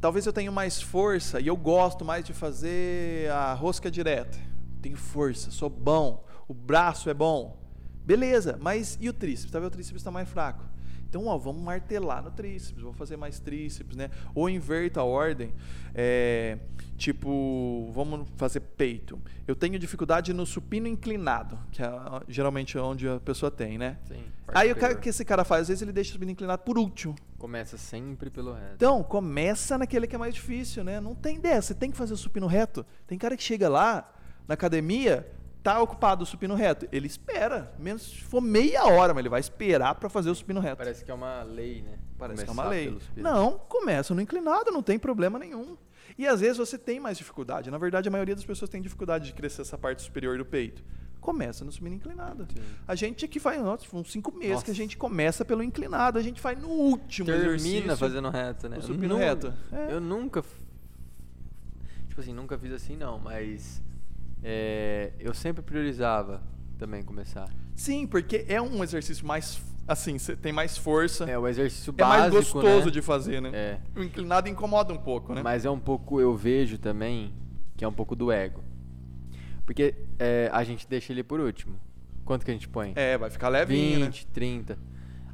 talvez eu tenha mais força e eu gosto mais de fazer a rosca direta. tenho força, sou bom, o braço é bom. Beleza, mas e o tríceps? Talvez o tríceps está mais fraco. Então, ó, vamos martelar no tríceps, vou fazer mais tríceps, né? Ou inverta a ordem. É, tipo, vamos fazer peito. Eu tenho dificuldade no supino inclinado, que é geralmente onde a pessoa tem, né? Sim. Aí o que esse cara faz? Às vezes ele deixa o supino inclinado por último. Começa sempre pelo reto. Então, começa naquele que é mais difícil, né? Não tem dessa, você tem que fazer o supino reto. Tem cara que chega lá na academia, tá ocupado o supino reto. Ele espera, menos se for meia hora, mas ele vai esperar para fazer o supino reto. Parece que é uma lei, né? Parece Começar que é uma lei. Não, começa no inclinado, não tem problema nenhum. E às vezes você tem mais dificuldade. Na verdade, a maioria das pessoas tem dificuldade de crescer essa parte superior do peito. Começa no supino inclinado. Sim. A gente aqui faz, nossa, uns cinco meses nossa. que a gente começa pelo inclinado, a gente faz no último Termina exercício. fazendo reto, né? O supino reto. É. Eu nunca, tipo assim, nunca fiz assim não, mas é, eu sempre priorizava também começar. Sim, porque é um exercício mais assim, você tem mais força. É o exercício básico, É mais gostoso né? de fazer, né? É. O inclinado incomoda um pouco, né? Mas é um pouco, eu vejo também, que é um pouco do ego. Porque é, a gente deixa ele por último. Quanto que a gente põe? É, vai ficar levinho, 20, né? 30.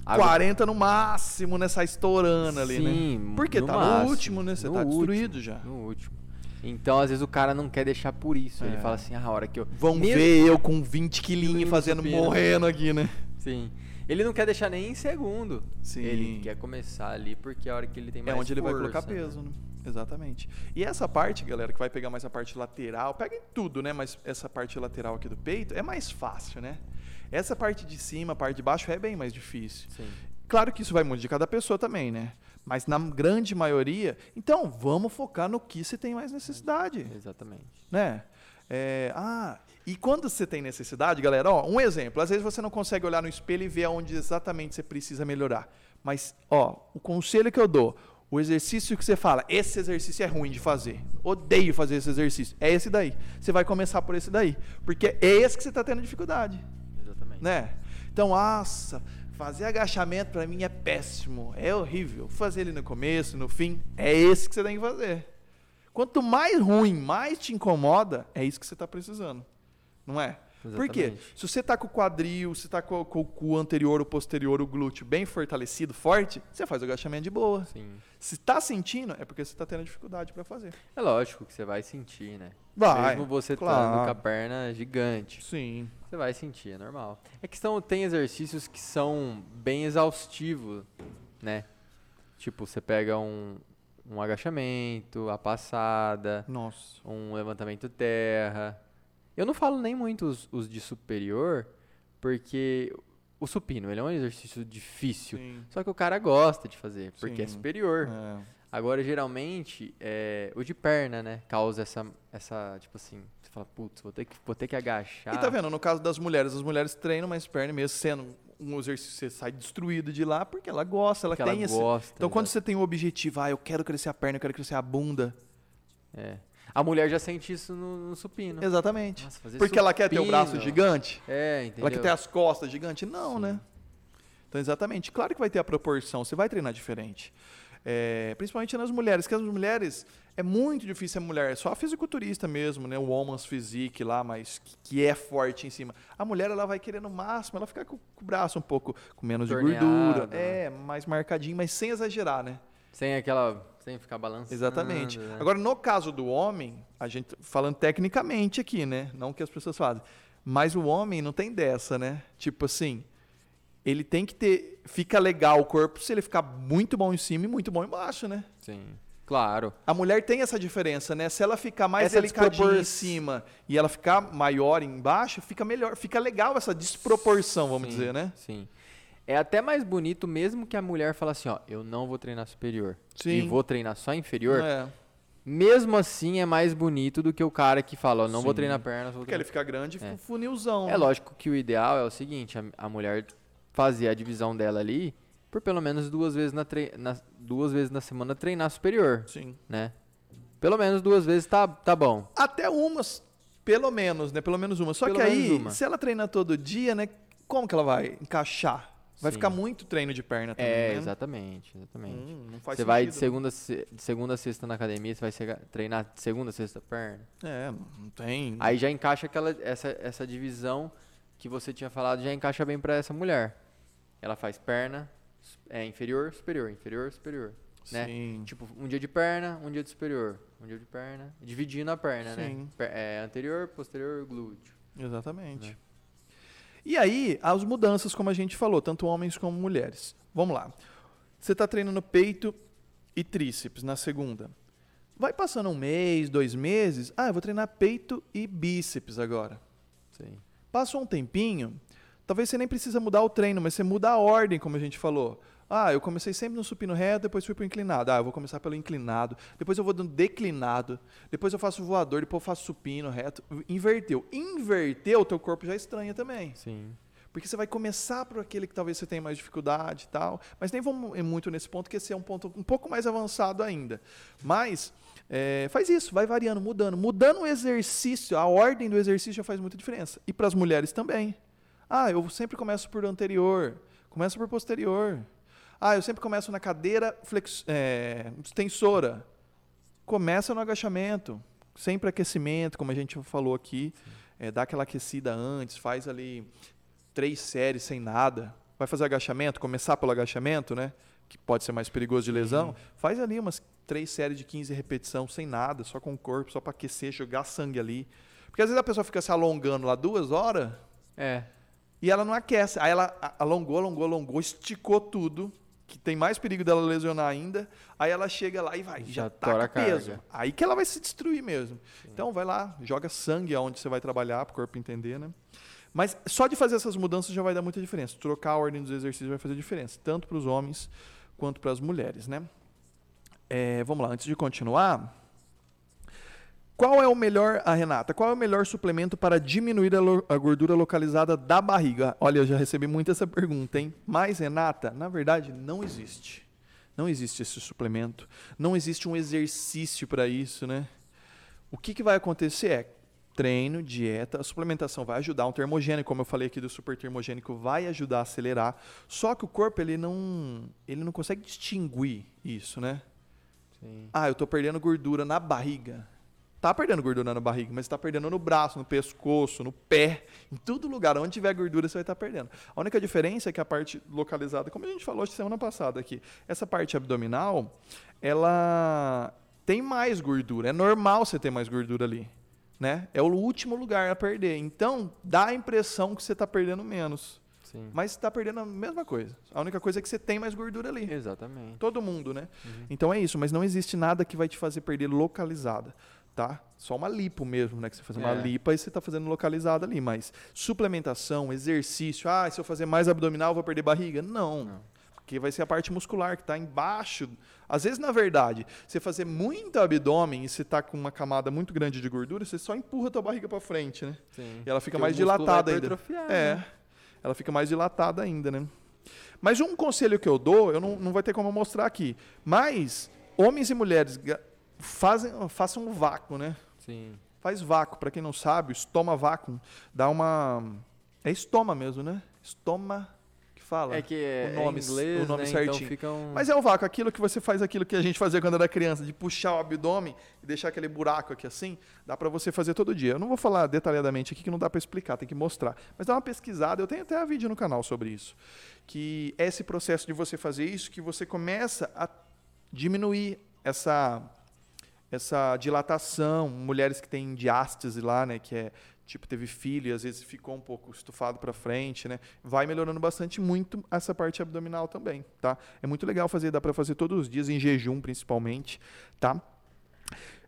Agora, 40 no máximo, né? Sai estourando ali, sim, né? Porque no tá máximo, no último, né? Você tá último, destruído já. No último. Então, às vezes, o cara não quer deixar por isso. É. Ele fala assim, ah, a hora que eu... Vão Mesmo... ver eu com 20 quilinhos fazendo, supino. morrendo aqui, né? Sim. Ele não quer deixar nem em segundo. Sim. Ele quer começar ali porque é a hora que ele tem mais É onde ele vai força, colocar peso, né? Exatamente. E essa parte, galera, que vai pegar mais a parte lateral, pega em tudo, né? Mas essa parte lateral aqui do peito é mais fácil, né? Essa parte de cima, a parte de baixo é bem mais difícil. Sim. Claro que isso vai muito de cada pessoa também, né? Mas na grande maioria, então vamos focar no que você tem mais necessidade. Exatamente. Né? É, ah, e quando você tem necessidade, galera, ó, um exemplo. Às vezes você não consegue olhar no espelho e ver onde exatamente você precisa melhorar. Mas, ó, o conselho que eu dou, o exercício que você fala, esse exercício é ruim de fazer. Odeio fazer esse exercício. É esse daí. Você vai começar por esse daí. Porque é esse que você está tendo dificuldade. Exatamente. Né? Então, nossa, fazer agachamento para mim é péssimo. É horrível. Fazer ele no começo, no fim, é esse que você tem que fazer. Quanto mais ruim, mais te incomoda, é isso que você está precisando. Não é? Por quê? Se você está com o quadril, se está com, com, o cu anterior, o posterior, o glúteo bem fortalecido, forte, você faz o agachamento de boa. Sim. Se está sentindo, é porque você está tendo dificuldade para fazer. É lógico que você vai sentir, né? Vai. Mesmo você claro. estando com a perna gigante. Sim. Você vai sentir, é normal. É que são, tem exercícios que são bem exaustivos, né? Tipo, você pega um, um agachamento, a passada, Nossa. um levantamento terra. Eu não falo nem muito os, os de superior, porque o supino, ele é um exercício difícil. Sim. Só que o cara gosta de fazer, porque é Sim. superior. É. Agora, geralmente, é, o de perna, né? Causa essa, essa tipo assim, você fala, putz, vou ter que, vou ter que agachar. E tá vendo, no caso das mulheres, as mulheres treinam mais perna mesmo sendo um exercício, você sai destruído de lá porque ela gosta, ela Porque tem ela esse. gosta, Então, quando exato. você tem o objetivo, ah, eu quero crescer a perna, eu quero crescer a bunda. É. A mulher já sente isso no, no supino. Exatamente. Nossa, Porque ela quer ter o braço supino. gigante? É, entendeu? Ela quer ter as costas gigantes? Não, Sim. né? Então, exatamente. Claro que vai ter a proporção, você vai treinar diferente. É, principalmente nas mulheres, que as mulheres é muito difícil a mulher, é só a fisiculturista mesmo, né? O woman's physique lá, mas que, que é forte em cima. A mulher ela vai querer no máximo, ela ficar com, com o braço um pouco com menos de gordura, né? é, mais marcadinho, mas sem exagerar, né? Sem aquela. Sem ficar balançando. Exatamente. né? Agora, no caso do homem, a gente falando tecnicamente aqui, né? Não o que as pessoas fazem. Mas o homem não tem dessa, né? Tipo assim, ele tem que ter. Fica legal o corpo se ele ficar muito bom em cima e muito bom embaixo, né? Sim. Claro. A mulher tem essa diferença, né? Se ela ficar mais Essa delicadinha em cima e ela ficar maior embaixo, fica melhor, fica legal essa desproporção, vamos Sim, dizer, né? Sim. É até mais bonito mesmo que a mulher fala assim, ó, eu não vou treinar superior. Sim. E vou treinar só inferior. É, Mesmo assim é mais bonito do que o cara que fala, ó, não vou Sim. treinar perna, só vou porque ele treinar... fica grande e É. funilzão. É né? lógico que o ideal é o seguinte, a, a mulher fazer a divisão dela ali por pelo menos duas vezes na, na- duas vezes na semana treinar superior, Sim. né? Pelo menos duas vezes tá, tá bom. Até umas, pelo menos, né? Pelo menos uma. Só Pelo que aí, uma. se ela treinar todo dia, né? Como que ela vai encaixar? Vai Sim. ficar muito treino de perna também, É, né? exatamente, exatamente. Hum, não faz Você vai de sentido. segunda, de segunda a sexta na academia, você vai chegar- treinar de segunda a sexta perna. É, não tem. Aí já encaixa aquela essa, essa divisão que você tinha falado, já encaixa bem pra essa mulher. Ela faz perna, é inferior, superior, inferior, superior, né? Sim. Tipo, um dia de perna, um dia de superior, um dia de perna, dividindo a perna, né? Sim. Per- é, anterior, posterior, glúteo. Exatamente. Né? E aí, as mudanças, como a gente falou, tanto homens como mulheres. Vamos lá. Você está treinando peito e tríceps na segunda. Vai passando um mês, dois meses. Ah, eu vou treinar peito e bíceps agora. Sim. Passou um tempinho, talvez você nem precisa mudar o treino, mas você muda a ordem, como a gente falou. Ah, eu comecei sempre no supino reto, depois fui para o inclinado. Ah, eu vou começar pelo inclinado, depois eu vou dando declinado, depois eu faço voador, depois eu faço supino reto. Inverteu. Inverteu, o teu corpo já estranha também. Sim. Porque você vai começar por aquele que talvez você tenha mais dificuldade e tal. Mas nem vamos muito nesse ponto, que esse é um ponto um pouco mais avançado ainda. Mas é, faz isso, vai variando, mudando. Mudando o exercício, a ordem do exercício já faz muita diferença. E para as mulheres também. Ah, eu sempre começo por anterior, começo por posterior. Ah, eu sempre começo na cadeira flex, é, extensora. Começa no agachamento, sempre aquecimento, como a gente falou aqui. É, dá aquela aquecida antes, faz ali três séries sem nada. Vai fazer agachamento, começar pelo agachamento, né? Que pode ser mais perigoso de lesão. Faz ali umas três séries de 15 repetição sem nada, só com o corpo, só para aquecer, jogar sangue ali. Porque às vezes a pessoa fica se alongando lá duas horas É. e ela não aquece. Aí ela alongou, alongou, alongou, esticou tudo, que tem mais perigo dela lesionar ainda. Aí ela chega lá e vai, já, Já a peso. carga. Aí que ela vai se destruir mesmo. Então vai lá, joga sangue aonde você vai trabalhar, para o corpo entender, né? Mas só de fazer essas mudanças já vai dar muita diferença. Trocar a ordem dos exercícios vai fazer diferença, tanto para os homens quanto para as mulheres, né? É, vamos lá, antes de continuar, qual é o melhor, a Renata, qual é o melhor suplemento para diminuir a, lo- a gordura localizada da barriga? Olha, eu já recebi muito essa pergunta, hein? Mas, Renata, na verdade, não existe. Não existe esse suplemento. Não existe um exercício para isso, né? O que, que vai acontecer é treino, dieta, a suplementação vai ajudar. Um termogênico, como eu falei aqui do super termogênico, vai ajudar a acelerar. Só que o corpo ele não, ele não consegue distinguir isso, né? Sim. Ah, eu tô perdendo gordura na barriga. Tá perdendo gordura na barriga, mas tá perdendo no braço, no pescoço, no pé, em todo lugar. Onde tiver gordura, você vai estar perdendo. A única diferença é que a parte localizada, como a gente falou semana passada aqui, essa parte abdominal, ela tem mais gordura. É normal você ter mais gordura ali. Né? É o último lugar a perder. Então, dá a impressão que você está perdendo menos. Sim. Mas você está perdendo a mesma coisa. A única coisa é que você tem mais gordura ali. Exatamente. Todo mundo, né? Uhum. Então é isso, mas não existe nada que vai te fazer perder localizada, tá? Só uma lipo mesmo, né? Que você faz uma É. lipa e você tá fazendo localizada ali, mas suplementação, exercício, ah, se eu fazer mais abdominal eu vou perder barriga? Não. Não. Porque vai ser a parte muscular que está embaixo. Às vezes, na verdade, você fazer muito abdômen e você tá com uma camada muito grande de gordura, você só empurra a tua barriga para frente, né? Sim. E ela fica Porque mais dilatada ainda. É. né? Ela fica mais dilatada ainda, né? Mas um conselho que eu dou, eu não, não vai ter como mostrar aqui. Mas homens e mulheres fazem, façam um vácuo, né? Sim. Faz vácuo. Para quem não sabe, estoma vácuo dá uma. É estoma mesmo, né? Estoma que fala. É que é, o nome, é em inglês, o nome né? certinho. Então fica um... Mas é o vácuo, aquilo que você faz, aquilo que a gente fazia quando era criança, de puxar o abdômen e deixar aquele buraco aqui assim, dá para você fazer todo dia. Eu não vou falar detalhadamente aqui que não dá para explicar, tem que mostrar. Mas dá uma pesquisada, eu tenho até um vídeo no canal sobre isso. Que é esse processo de você fazer isso, que você começa a diminuir essa essa dilatação, mulheres que têm diástase lá, né, que é tipo teve filho e às vezes ficou um pouco estufado para frente, né? Vai melhorando bastante muito essa parte abdominal também, tá? É muito legal fazer, dá para fazer todos os dias em jejum principalmente, tá?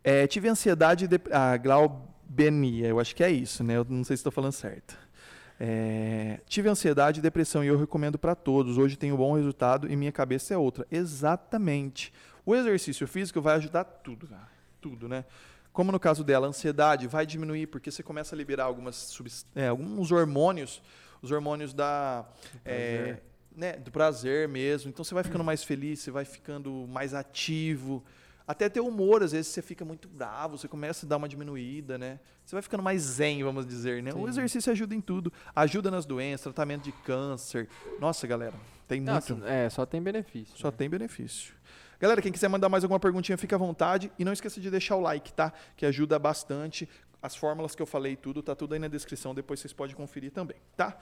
É, tive ansiedade e dep- a glaubenia, eu acho que é isso, né? Eu não sei se estou falando certo. É, tive ansiedade e depressão e eu recomendo para todos. Hoje tenho bom resultado e minha cabeça é outra. Exatamente. O exercício físico vai ajudar tudo, cara. Tudo, né? Como no caso dela, a ansiedade vai diminuir porque você começa a liberar algumas é, alguns hormônios, os hormônios da é, prazer. né, do prazer mesmo. Então você vai ficando mais feliz, você vai ficando mais ativo. Até teu humor, às vezes você fica muito bravo, você começa a dar uma diminuída, né? Você vai ficando mais zen, vamos dizer, né? Sim. O exercício ajuda em tudo. Ajuda nas doenças, tratamento de câncer. Nossa, galera, tem muito. Nossa, é, só tem benefício. Só né? tem benefício. Galera, quem quiser mandar mais alguma perguntinha, fica à vontade. E não esqueça de deixar o like, tá? Que ajuda bastante. As fórmulas que eu falei tudo, tá tudo aí na descrição. Depois vocês podem conferir também, tá?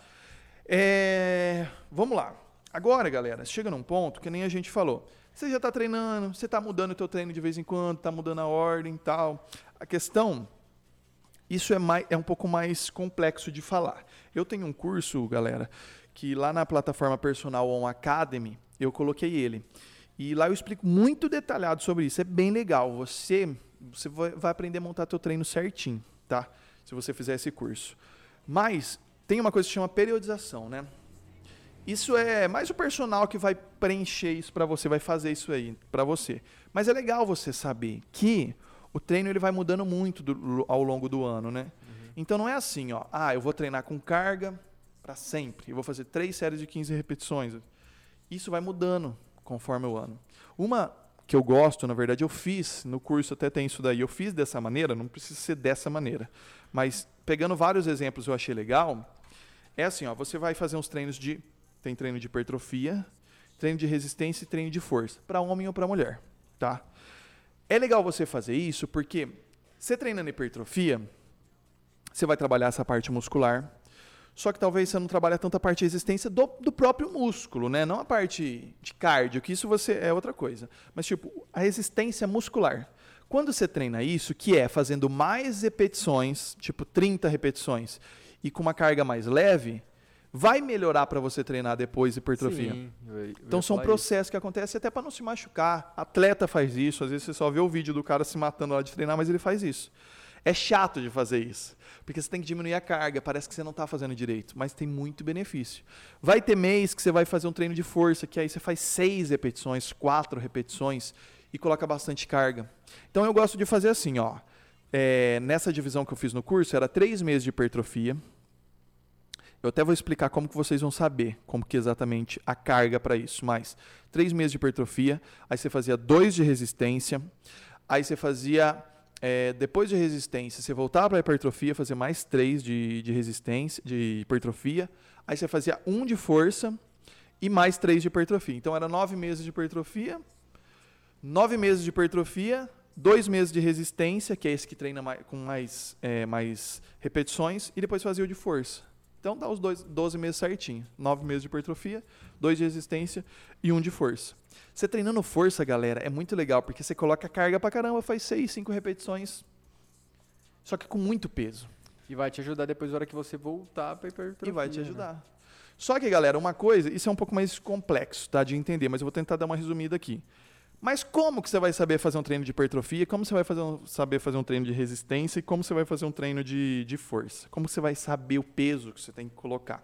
É, Vamos lá. Agora, galera, chega num ponto que nem a gente falou. Você já está treinando, você está mudando o teu treino de vez em quando, está mudando a ordem e tal. A questão, isso é, mais, é um pouco mais complexo de falar. Eu tenho um curso, galera, que lá na plataforma Personal On Academy, eu coloquei ele. E lá eu explico muito detalhado sobre isso. É bem legal. Você, você vai aprender a montar teu treino certinho, tá? Se você fizer esse curso. Mas tem uma coisa que chama periodização, né? Isso é mais o personal que vai preencher isso para você, vai fazer isso aí para você. Mas é legal você saber que o treino ele vai mudando muito do- ao longo do ano, né? Então não é assim, ó. Ah, eu vou treinar com carga para sempre. Eu vou fazer três séries de 15 repetições. Isso vai mudando conforme o ano. Uma que eu gosto, na verdade, eu fiz no curso até tem isso daí. Eu fiz dessa maneira, não precisa ser dessa maneira. Mas pegando vários exemplos eu achei legal. É assim, ó, você vai fazer uns treinos de tem treino de hipertrofia, treino de resistência e treino de força, para homem ou para mulher, tá? É legal você fazer isso porque você treinando hipertrofia, você vai trabalhar essa parte muscular, só que talvez você não trabalhe tanto a parte de resistência do, do próprio músculo, né? Não a parte de cardio, que isso você é outra coisa. Mas tipo, a resistência muscular. Quando você treina isso, que é fazendo mais repetições, tipo 30 repetições, e com uma carga mais leve, vai melhorar para você treinar depois hipertrofia. Sim, eu eu Então são processos que acontecem até para não se machucar. Atleta faz isso, às vezes você só vê o vídeo do cara se matando hora de treinar, mas ele faz isso. É chato de fazer isso, porque você tem que diminuir a carga, parece que você não está fazendo direito, mas tem muito benefício. Vai ter mês que você vai fazer um treino de força, que aí você faz seis repetições, quatro repetições e coloca bastante carga. Então eu gosto de fazer assim, ó. É, nessa divisão que eu fiz no curso, era três meses de hipertrofia, eu até vou explicar como que vocês vão saber como que exatamente a carga para isso. Mas três meses de hipertrofia, aí você fazia dois de resistência, aí você fazia é, depois de resistência, você voltava para hipertrofia, fazer mais três de, de resistência, de hipertrofia, aí você fazia um de força e mais três de hipertrofia. Então era nove meses de hipertrofia, nove meses de hipertrofia, dois meses de resistência, que é esse que treina mais, com mais, é, mais repetições, e depois fazia o de força. Então dá os dois, 12 meses certinho. 9 meses de hipertrofia, 2 de resistência e um de força. Você treinando força, galera, é muito legal, porque você coloca carga pra caramba, faz 6, 5 repetições. Só que com muito peso. E vai te ajudar depois na hora que você voltar pra hipertrofia. E vai te né? ajudar. Só que, galera, uma coisa, isso é um pouco mais complexo, tá? De entender, mas eu vou tentar dar uma resumida aqui. Mas como que você vai saber fazer um treino de hipertrofia? Como você vai fazer um- saber fazer um treino de resistência? E como você vai fazer um treino de, de força? Como você vai saber o peso que você tem que colocar?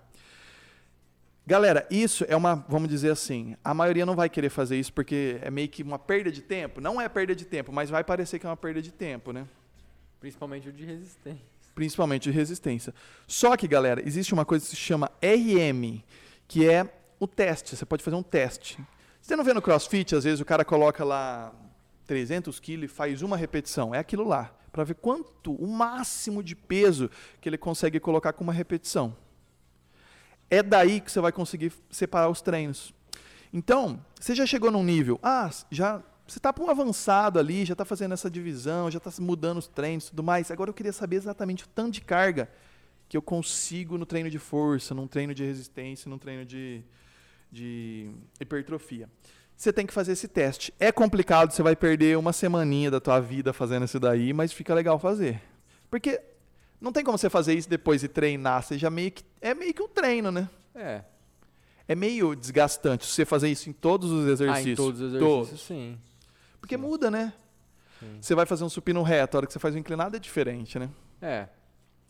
Galera, isso é uma, vamos dizer assim, a maioria não vai querer fazer isso porque é meio que uma perda de tempo. Não é perda de tempo, mas vai parecer que é uma perda de tempo, né? Principalmente o de resistência. principalmente de resistência. Só que, galera, existe uma coisa que se chama RM, que é o teste. Você pode fazer um teste. Você não vê no CrossFit, às vezes o cara coloca lá 300 quilos e faz uma repetição. É aquilo lá, para ver quanto, o máximo de peso que ele consegue colocar com uma repetição. É daí que você vai conseguir separar os treinos. Então, você já chegou num nível, ah, já você está para um avançado ali, já está fazendo essa divisão, já está mudando os treinos e tudo mais. Agora eu queria saber exatamente o tanto de carga que eu consigo no treino de força, num treino de resistência, num treino de, de hipertrofia. Você tem que fazer esse teste. É complicado, você vai perder uma semaninha da tua vida fazendo isso daí, mas fica legal fazer. Porque não tem como você fazer isso depois de treinar, você já meio que é meio que um treino, né? É. É meio desgastante você fazer isso em todos os Ah, exercícios. em todos os exercícios, Todos. sim. Porque Sim. muda, né? Sim. Você vai fazer um supino reto, a hora que você faz um inclinado é diferente, né? É.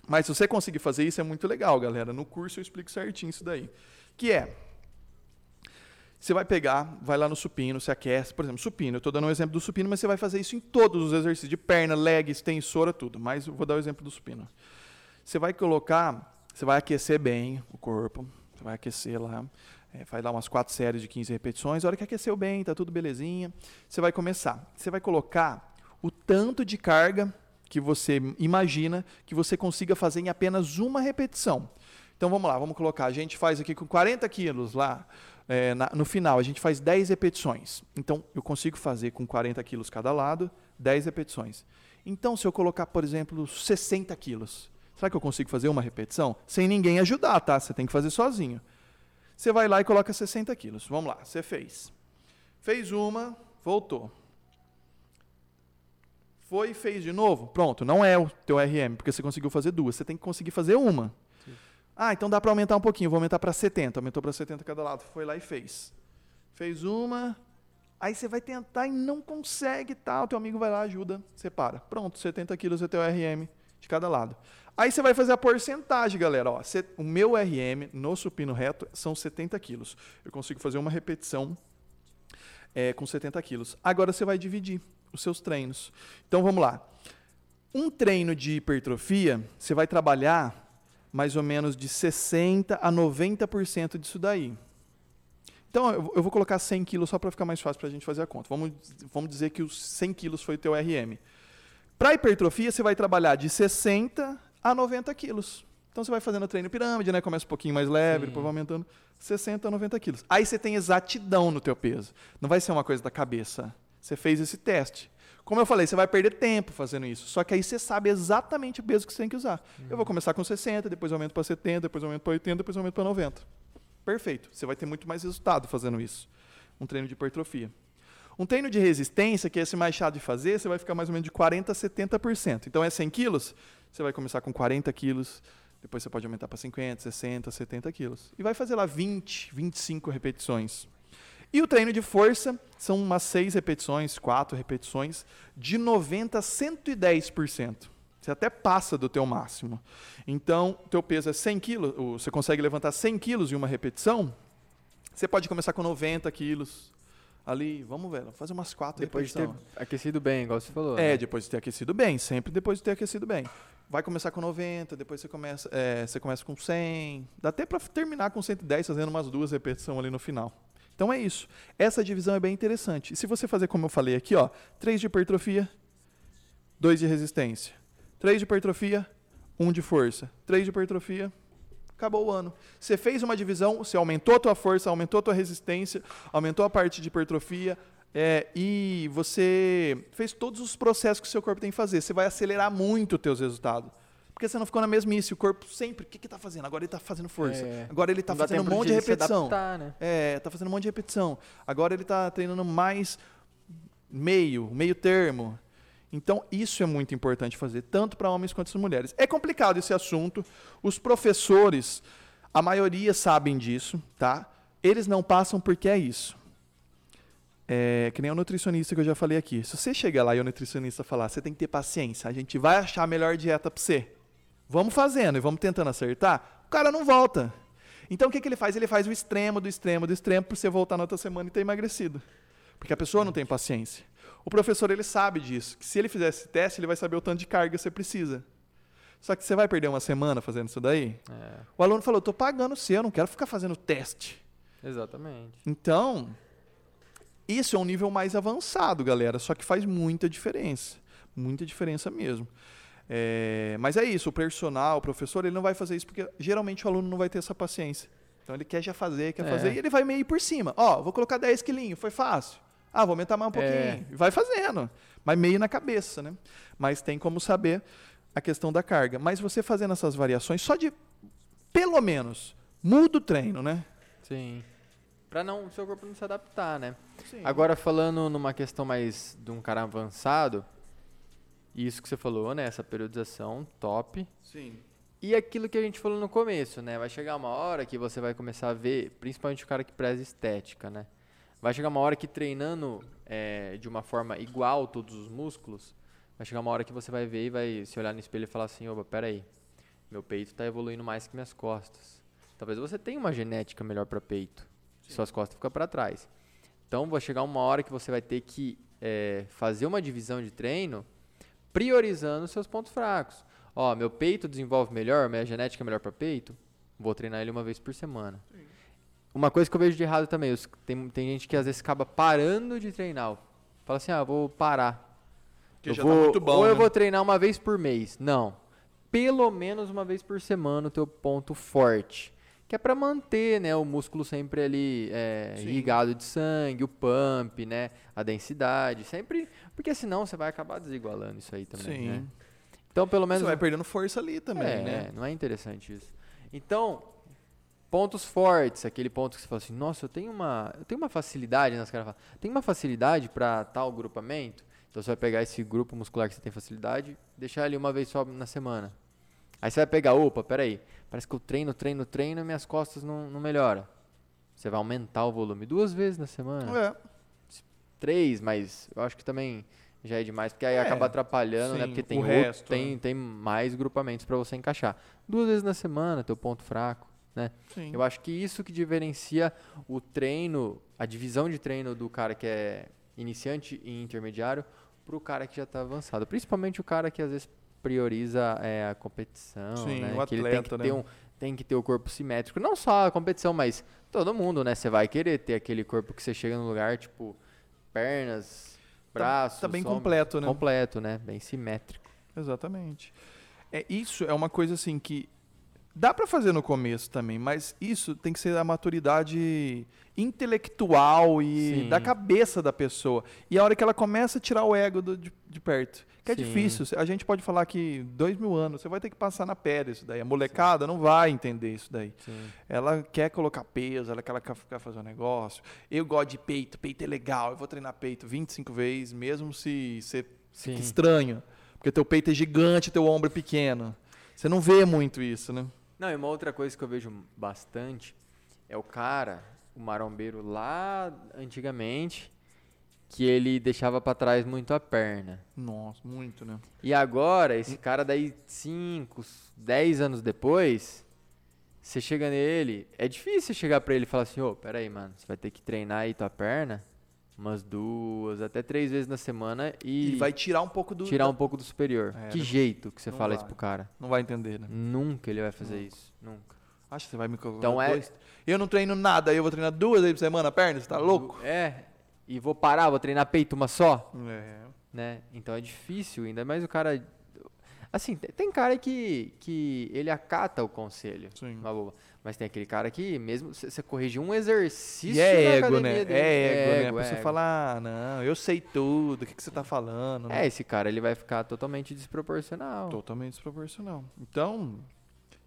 Mas se você conseguir fazer isso, é muito legal, galera. No curso eu explico certinho isso daí. Que é, você vai pegar, vai lá no supino, você aquece, por exemplo, supino. Eu estou dando um exemplo do supino, mas você vai fazer isso em todos os exercícios, de perna, leg, extensora, tudo. Mas eu vou dar o exemplo do supino. Você vai colocar, você vai aquecer bem o corpo, você vai aquecer lá. É, faz lá umas quatro séries de 15 repetições. A hora que aqueceu bem, tá tudo belezinha, você vai começar. Você vai colocar o tanto de carga que você imagina que você consiga fazer em apenas uma repetição. Então vamos lá, vamos colocar. A gente faz aqui com 40 quilos lá. É, na, no final, a gente faz 10 repetições. Então eu consigo fazer com 40 quilos cada lado, 10 repetições. Então, se eu colocar, por exemplo, 60 quilos, será que eu consigo fazer uma repetição? Sem ninguém ajudar, tá? Você tem que fazer sozinho. Você vai lá e coloca 60 quilos. Vamos lá, você fez. Fez uma, voltou. Foi e fez de novo. Pronto, não é o teu RM, porque você conseguiu fazer duas. Você tem que conseguir fazer uma. Ah, então dá para aumentar um pouquinho. Vou aumentar para 70. Aumentou para 70 cada lado. Foi lá e fez. Fez uma, Aí você vai tentar e não consegue. Tá? O teu amigo vai lá, ajuda, separa. Pronto, 70 quilos é teu RM de cada lado. Aí você vai fazer a porcentagem, galera. Ó, o meu RM no supino reto são 70 quilos. Eu consigo fazer uma repetição é, com 70 quilos. Agora você vai dividir os seus treinos. Então vamos lá. Um treino de hipertrofia, você vai trabalhar mais ou menos de 60 a 90% disso daí. Então, eu vou colocar 100 quilos só para ficar mais fácil para a gente fazer a conta. Vamos, vamos dizer que os 100 quilos foi o teu RM. Para hipertrofia, você vai trabalhar de 60 a 90 quilos. Então, você vai fazendo treino pirâmide, né? Começa um pouquinho mais leve, Sim. depois vai aumentando 60 a 90 quilos. Aí você tem exatidão no teu peso. Não vai ser uma coisa da cabeça. Você fez esse teste. Como eu falei, você vai perder tempo fazendo isso. Só que aí você sabe exatamente o peso que você tem que usar. Uhum. Eu vou começar com 60, depois aumento para 70, depois aumento para 80, depois aumento para 90. Perfeito. Você vai ter muito mais resultado fazendo isso. Um treino de hipertrofia. Um treino de resistência, que é esse mais chato de fazer, você vai ficar mais ou menos de 40% a 70%. Então é 100 quilos, você vai começar com 40 quilos, depois você pode aumentar para 50, 60, 70 quilos. E vai fazer lá 20, 25 repetições. E o treino de força são umas 6 repetições, 4 repetições, de 90% a 110%. Você até passa do teu máximo. Então, teu peso é 100 quilos, você consegue levantar 100 quilos em uma repetição, você pode começar com 90 quilos. Ali, vamos ver, fazer umas quatro Depois de ter aquecido bem, igual você falou. É, né? depois de ter aquecido bem, sempre depois de ter aquecido bem. Vai começar com 90, depois você começa, é, você começa com 100. Dá até para terminar com 110, fazendo umas duas repetições ali no final. Então é isso. Essa divisão é bem interessante. E se você fazer como eu falei aqui, ó, 3 de hipertrofia, 2 de resistência. 3 de hipertrofia, 1 de força. 3 de hipertrofia, acabou o ano. Você fez uma divisão, você aumentou a tua força, aumentou a tua resistência, aumentou a parte de hipertrofia, é, e você fez todos os processos que o seu corpo tem que fazer. Você vai acelerar muito os teus resultados. Porque você não ficou na mesmice. O corpo sempre, o que está fazendo? Agora ele está fazendo força. É, Agora ele está fazendo um monte de, de repetição. Adaptar, né? É, está fazendo um monte de repetição. Agora ele está treinando mais meio, meio termo. Então, isso é muito importante fazer, tanto para homens quanto para mulheres. É complicado esse assunto. Os professores, a maioria sabem disso, tá? Eles não passam porque é isso. É, que nem o nutricionista que eu já falei aqui. Se você chegar lá e o nutricionista falar, você tem que ter paciência, a gente vai achar a melhor dieta para você. Vamos fazendo e vamos tentando acertar. O cara não volta. Então o que, que ele faz? Ele faz o extremo do extremo do extremo para você voltar na outra semana e ter emagrecido. Porque a pessoa não tem paciência. O professor ele sabe disso, que se ele fizer esse teste, ele vai saber o tanto de carga que você precisa. Só que você vai perder uma semana fazendo isso daí? É. O aluno falou: "Estou pagando você, eu não quero ficar fazendo teste". Exatamente. Então, isso é um nível mais avançado, galera, só que faz muita diferença. Muita diferença mesmo. É, mas é isso, o personal, o professor, ele não vai fazer isso porque geralmente o aluno não vai ter essa paciência. Então ele quer já fazer, quer é. fazer, e ele vai meio por cima. Ó, vou colocar 10 quilinhos, foi fácil. Ah, vou aumentar mais um pouquinho. É. Vai fazendo. Mas meio na cabeça, né? Mas tem como saber a questão da carga. Mas você fazendo essas variações, só de, pelo menos, muda o treino, né? Sim. Para não, o seu corpo não se adaptar, né? Sim. Agora, falando numa questão mais de um cara avançado, isso que você falou, né? Essa periodização top. Sim. E aquilo que a gente falou no começo, né? Vai chegar uma hora que você vai começar a ver, principalmente o cara que preza estética, né? Vai chegar uma hora que treinando é, de uma forma igual todos os músculos, vai chegar uma hora que você vai ver e vai se olhar no espelho e falar assim, opa, peraí, meu peito está evoluindo mais que minhas costas. Talvez você tenha uma genética melhor para peito, Sim. suas costas ficam para trás. Então vai chegar uma hora que você vai ter que é, fazer uma divisão de treino priorizando os seus pontos fracos. Ó, meu peito desenvolve melhor, minha genética é melhor para peito, vou treinar ele uma vez por semana. Sim uma coisa que eu vejo de errado também, os- tem, tem gente que às vezes acaba parando de treinar. Fala assim, ah, vou parar. Que eu já vou, tá muito bom, ou eu né? vou treinar uma vez por mês. Não. Pelo menos uma vez por semana o teu ponto forte. Que é pra manter, né, o músculo sempre ali é, irrigado de sangue, o pump, né, a densidade, sempre, porque senão você vai acabar desigualando isso aí também, Sim. né? Então, pelo menos Você vai perdendo força ali também, é, né? não é interessante isso. Então, pontos fortes, aquele ponto que você fala assim, nossa, eu tenho uma, eu tenho uma facilidade, né, os caras falam, tem uma facilidade para tal grupamento, então você vai pegar esse grupo muscular que você tem facilidade, deixar ali uma vez só na semana. Aí você vai pegar, opa, peraí, parece que eu treino, treino, treino e minhas costas não, não melhoram. Você vai aumentar o volume duas vezes na semana, É, três, mas eu acho que também já é demais, porque aí É, acaba atrapalhando, né? sim, Porque tem, o outro- resto, tem, né? tem mais grupamentos para você encaixar. Duas vezes na semana, teu ponto fraco, né? sim. Eu acho que isso que diferencia o treino, a divisão de treino do cara que é iniciante e intermediário pro cara que já está avançado. Principalmente o cara que às vezes prioriza é, a competição, Sim, né? o que ele tem que atleta, ter né? um tem que ter o corpo simétrico, não só a competição, mas todo mundo, né? Você vai querer ter aquele corpo que você chega no lugar, tipo, pernas, braços, Tá bem completo, né? completo, né? Bem simétrico. Exatamente. É, isso é uma coisa assim que dá pra fazer no começo também, mas isso tem que ser a maturidade intelectual e Sim. da cabeça da pessoa. E a hora que ela começa a tirar o ego do- de, de perto. Que é Sim. difícil. A gente pode falar que dois mil anos, você vai ter que passar na pele isso daí. A molecada não vai entender isso daí. Sim. Ela quer colocar peso, ela quer, ela quer ficar fazer um negócio. Eu gosto de peito, peito é legal, eu vou treinar peito 25 vezes, mesmo se você Sim. fique estranho. Porque teu peito é gigante, teu ombro é pequeno. Você não vê muito isso, né? Não, e uma outra coisa que eu vejo bastante é o cara, o marombeiro lá antigamente, que ele deixava pra trás muito a perna. Nossa, muito, né? E agora, esse cara daí 5, 10 anos depois, você chega nele, é difícil chegar pra ele e falar assim, ô, peraí, mano, você vai ter que treinar aí tua perna umas duas, até três vezes na semana e, E vai tirar um pouco do. tirar um pouco do superior. É, que não- jeito que você fala vai. isso pro cara? Não vai entender, né? Nunca ele vai fazer isso, nunca. Acho que você vai me colocar Então é- dois. Eu não treino nada, aí eu vou treinar duas vezes por semana perna, você tá louco? É, e vou parar, vou treinar peito uma só, É. né? Então é difícil, ainda mais o cara... Assim, tem- cara que, que ele acata o conselho, Sim. uma boa. Mas tem aquele cara que, mesmo você corrigir um exercício E é ego, né? dele, É ego, né? A ego, pessoa ego. fala, ah, não, eu sei tudo, o que, que você tá falando? né? É, esse cara, ele vai ficar totalmente desproporcional. Totalmente desproporcional. Então,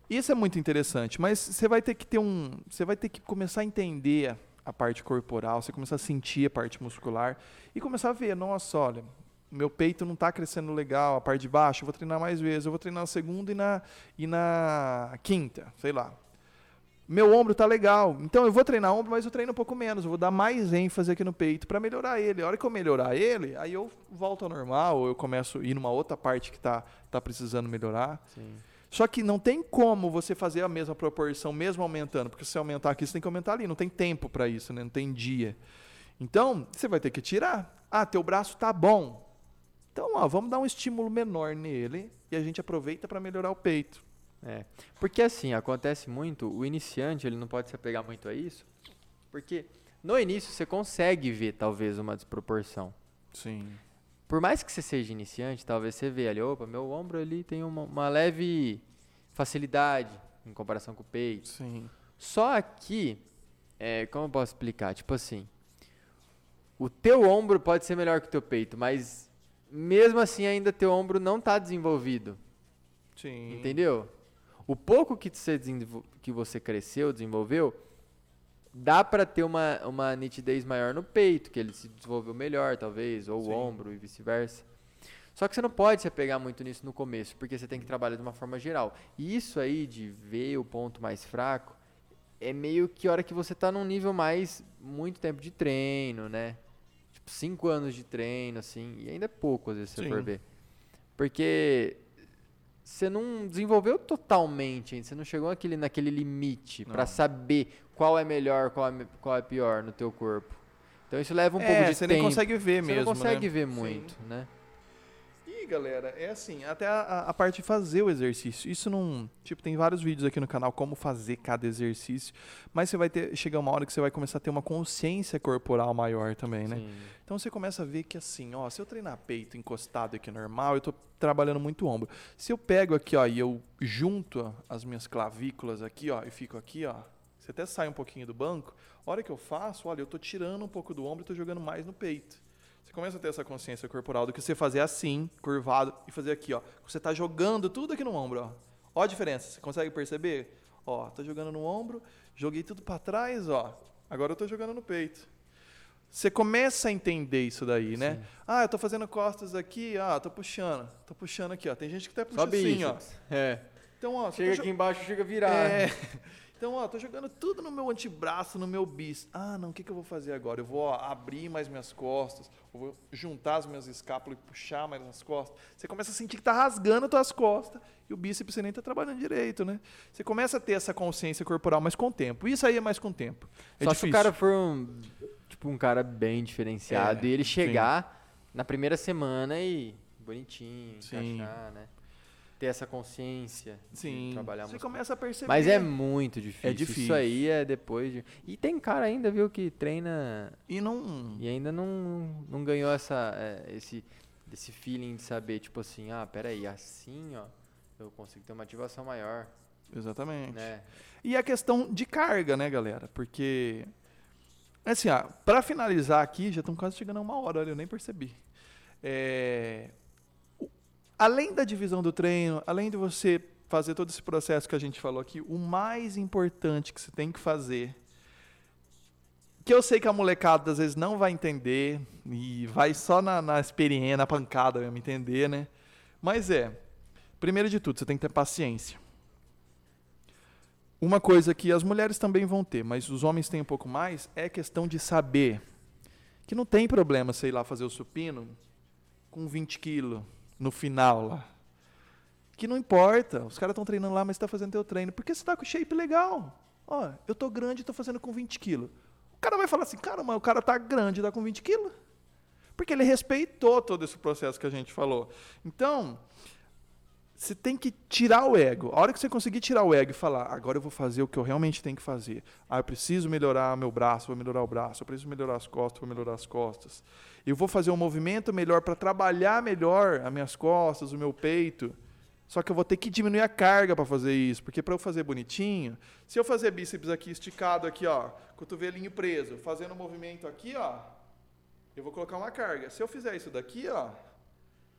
isso é muito interessante, mas você vai ter que ter um, você vai ter que começar a entender a parte corporal, você começar a sentir a parte muscular e começar a ver, nossa, olha, meu peito não está crescendo legal, a parte de baixo, eu vou treinar mais vezes, eu vou treinar na segunda e na e na quinta, sei lá. Meu ombro tá legal, então eu vou treinar ombro, mas eu treino um pouco menos, eu vou dar mais ênfase aqui no peito para melhorar ele. A hora que eu melhorar ele, aí eu volto ao normal, ou eu começo a ir numa outra parte que tá tá precisando melhorar. Sim. Só que não tem como você fazer a mesma proporção, mesmo aumentando, porque se você aumentar aqui, você tem que aumentar ali, não tem tempo para isso, né? não tem dia. Então, você vai ter que tirar. Ah, teu braço tá bom. Então, ó, vamos dar um estímulo menor nele e a gente aproveita para melhorar o peito. É, porque assim, acontece muito, o iniciante, ele não pode se apegar muito a isso, porque no início você consegue ver, talvez, uma desproporção. Sim. Por mais que você seja iniciante, talvez você vê ali, opa, meu ombro ali tem uma, uma leve facilidade em comparação com o peito. Sim. Só aqui, é, como eu posso explicar? Tipo assim, o teu ombro pode ser melhor que o teu peito, mas mesmo assim ainda teu ombro não está desenvolvido. Sim. Entendeu? O pouco que você, que você cresceu, desenvolveu, dá pra ter uma, uma nitidez maior no peito, que ele se desenvolveu melhor, talvez, ou Sim. o ombro e vice-versa. Só que você não pode se apegar muito nisso no começo, porque você tem que trabalhar de uma forma geral. E isso aí de ver o ponto mais fraco é meio que a hora que você tá num nível mais muito tempo de treino, né? Tipo, cinco anos de treino, assim, e ainda é pouco, às vezes, se você for ver. Porque você não desenvolveu totalmente você não chegou naquele, naquele limite pra saber qual é melhor, qual é, qual é pior no teu corpo. Então isso leva um é, pouco de você tempo. nem consegue ver você mesmo, não consegue né? ver Sim. muito, né? Aí, galera, é assim, até a, a parte de fazer o exercício. Isso não. Tipo, tem vários vídeos aqui no canal como fazer cada exercício. Mas você vai ter. Chegar uma hora que você vai começar a ter uma consciência corporal maior também, né? Sim. Então você começa a ver que assim, ó, se eu treinar peito encostado aqui normal, eu tô trabalhando muito ombro. Se eu pego aqui, ó, e eu junto as minhas clavículas aqui, ó, e fico aqui, ó, você até sai um pouquinho do banco, a hora que eu faço, olha, eu tô tirando um pouco do ombro e tô jogando mais no peito. Começa a ter essa consciência corporal do que você fazer assim, curvado, e fazer aqui, ó. Você tá jogando tudo aqui no ombro, ó. Ó a diferença, você consegue perceber? Ó, tô jogando no ombro, joguei tudo para trás, ó. Agora eu tô jogando no peito. Você começa a entender isso daí, né? Sim. Ah, eu tô fazendo costas aqui, ah, tô puxando. Tô puxando aqui, ó. Tem gente que até puxa Só assim, ó. bíceps. É. Então, ó, Chega tá aqui embaixo, chega a virar. é. *laughs* Então, ó, tô jogando tudo no meu antebraço, no meu bis. Ah, não, o que, que eu vou fazer agora? Eu vou ó, abrir mais minhas costas, eu vou juntar as minhas escápulas e puxar mais as costas. Você começa a sentir que tá rasgando as tuas costas e o bíceps você nem tá trabalhando direito, né? Você começa a ter essa consciência corporal, mas com o tempo. Isso aí é mais com o tempo. É Só difícil. se o cara for um, tipo, um cara bem diferenciado É, e ele sim. chegar na primeira semana e bonitinho, Sim. encaixar, né? Ter essa consciência de Sim, trabalhar você começa a perceber. Mas é muito difícil. É difícil. Isso aí é depois de... E tem cara ainda, viu, que treina E não... e ainda não, não ganhou essa, é, esse, esse feeling de saber, tipo assim, ah, peraí, assim, ó, eu consigo ter uma ativação maior, Exatamente. né? E a questão de carga, né, galera? Porque, assim, ó, pra finalizar aqui, já estamos quase chegando a uma hora, olha, eu nem percebi. É, além da divisão do treino, além de você fazer todo esse processo que a gente falou aqui, o mais importante que você tem que fazer, que eu sei que a molecada às vezes não vai entender, e vai só na, na experiência, na pancada mesmo entender, né? Mas é, primeiro de tudo, você tem que ter paciência. Uma coisa que as mulheres também vão ter, mas os homens têm um pouco mais, é questão de saber que não tem problema ir lá fazer o supino com 20 quilos no final lá. Que não importa, os caras estão treinando lá, mas está fazendo teu treino. Porque você está com shape legal. Ó, eu tô grande e tô fazendo com 20 quilos. O cara vai falar assim, cara, mas o cara tá grande tá com 20 quilos. Porque ele respeitou todo esse processo que a gente falou. Então, você tem que tirar o ego. A hora que você conseguir tirar o ego e falar, agora eu vou fazer o que eu realmente tenho que fazer. Ah, eu preciso melhorar meu braço, vou melhorar o braço. Eu preciso melhorar as costas, vou melhorar as costas. Eu vou fazer um movimento melhor para trabalhar melhor as minhas costas, o meu peito. Só que eu vou ter que diminuir a carga para fazer isso, porque para eu fazer bonitinho, se eu fazer bíceps aqui esticado aqui, ó, cotovelinho preso, fazendo um movimento aqui, ó, eu vou colocar uma carga. Se eu fizer isso daqui, ó,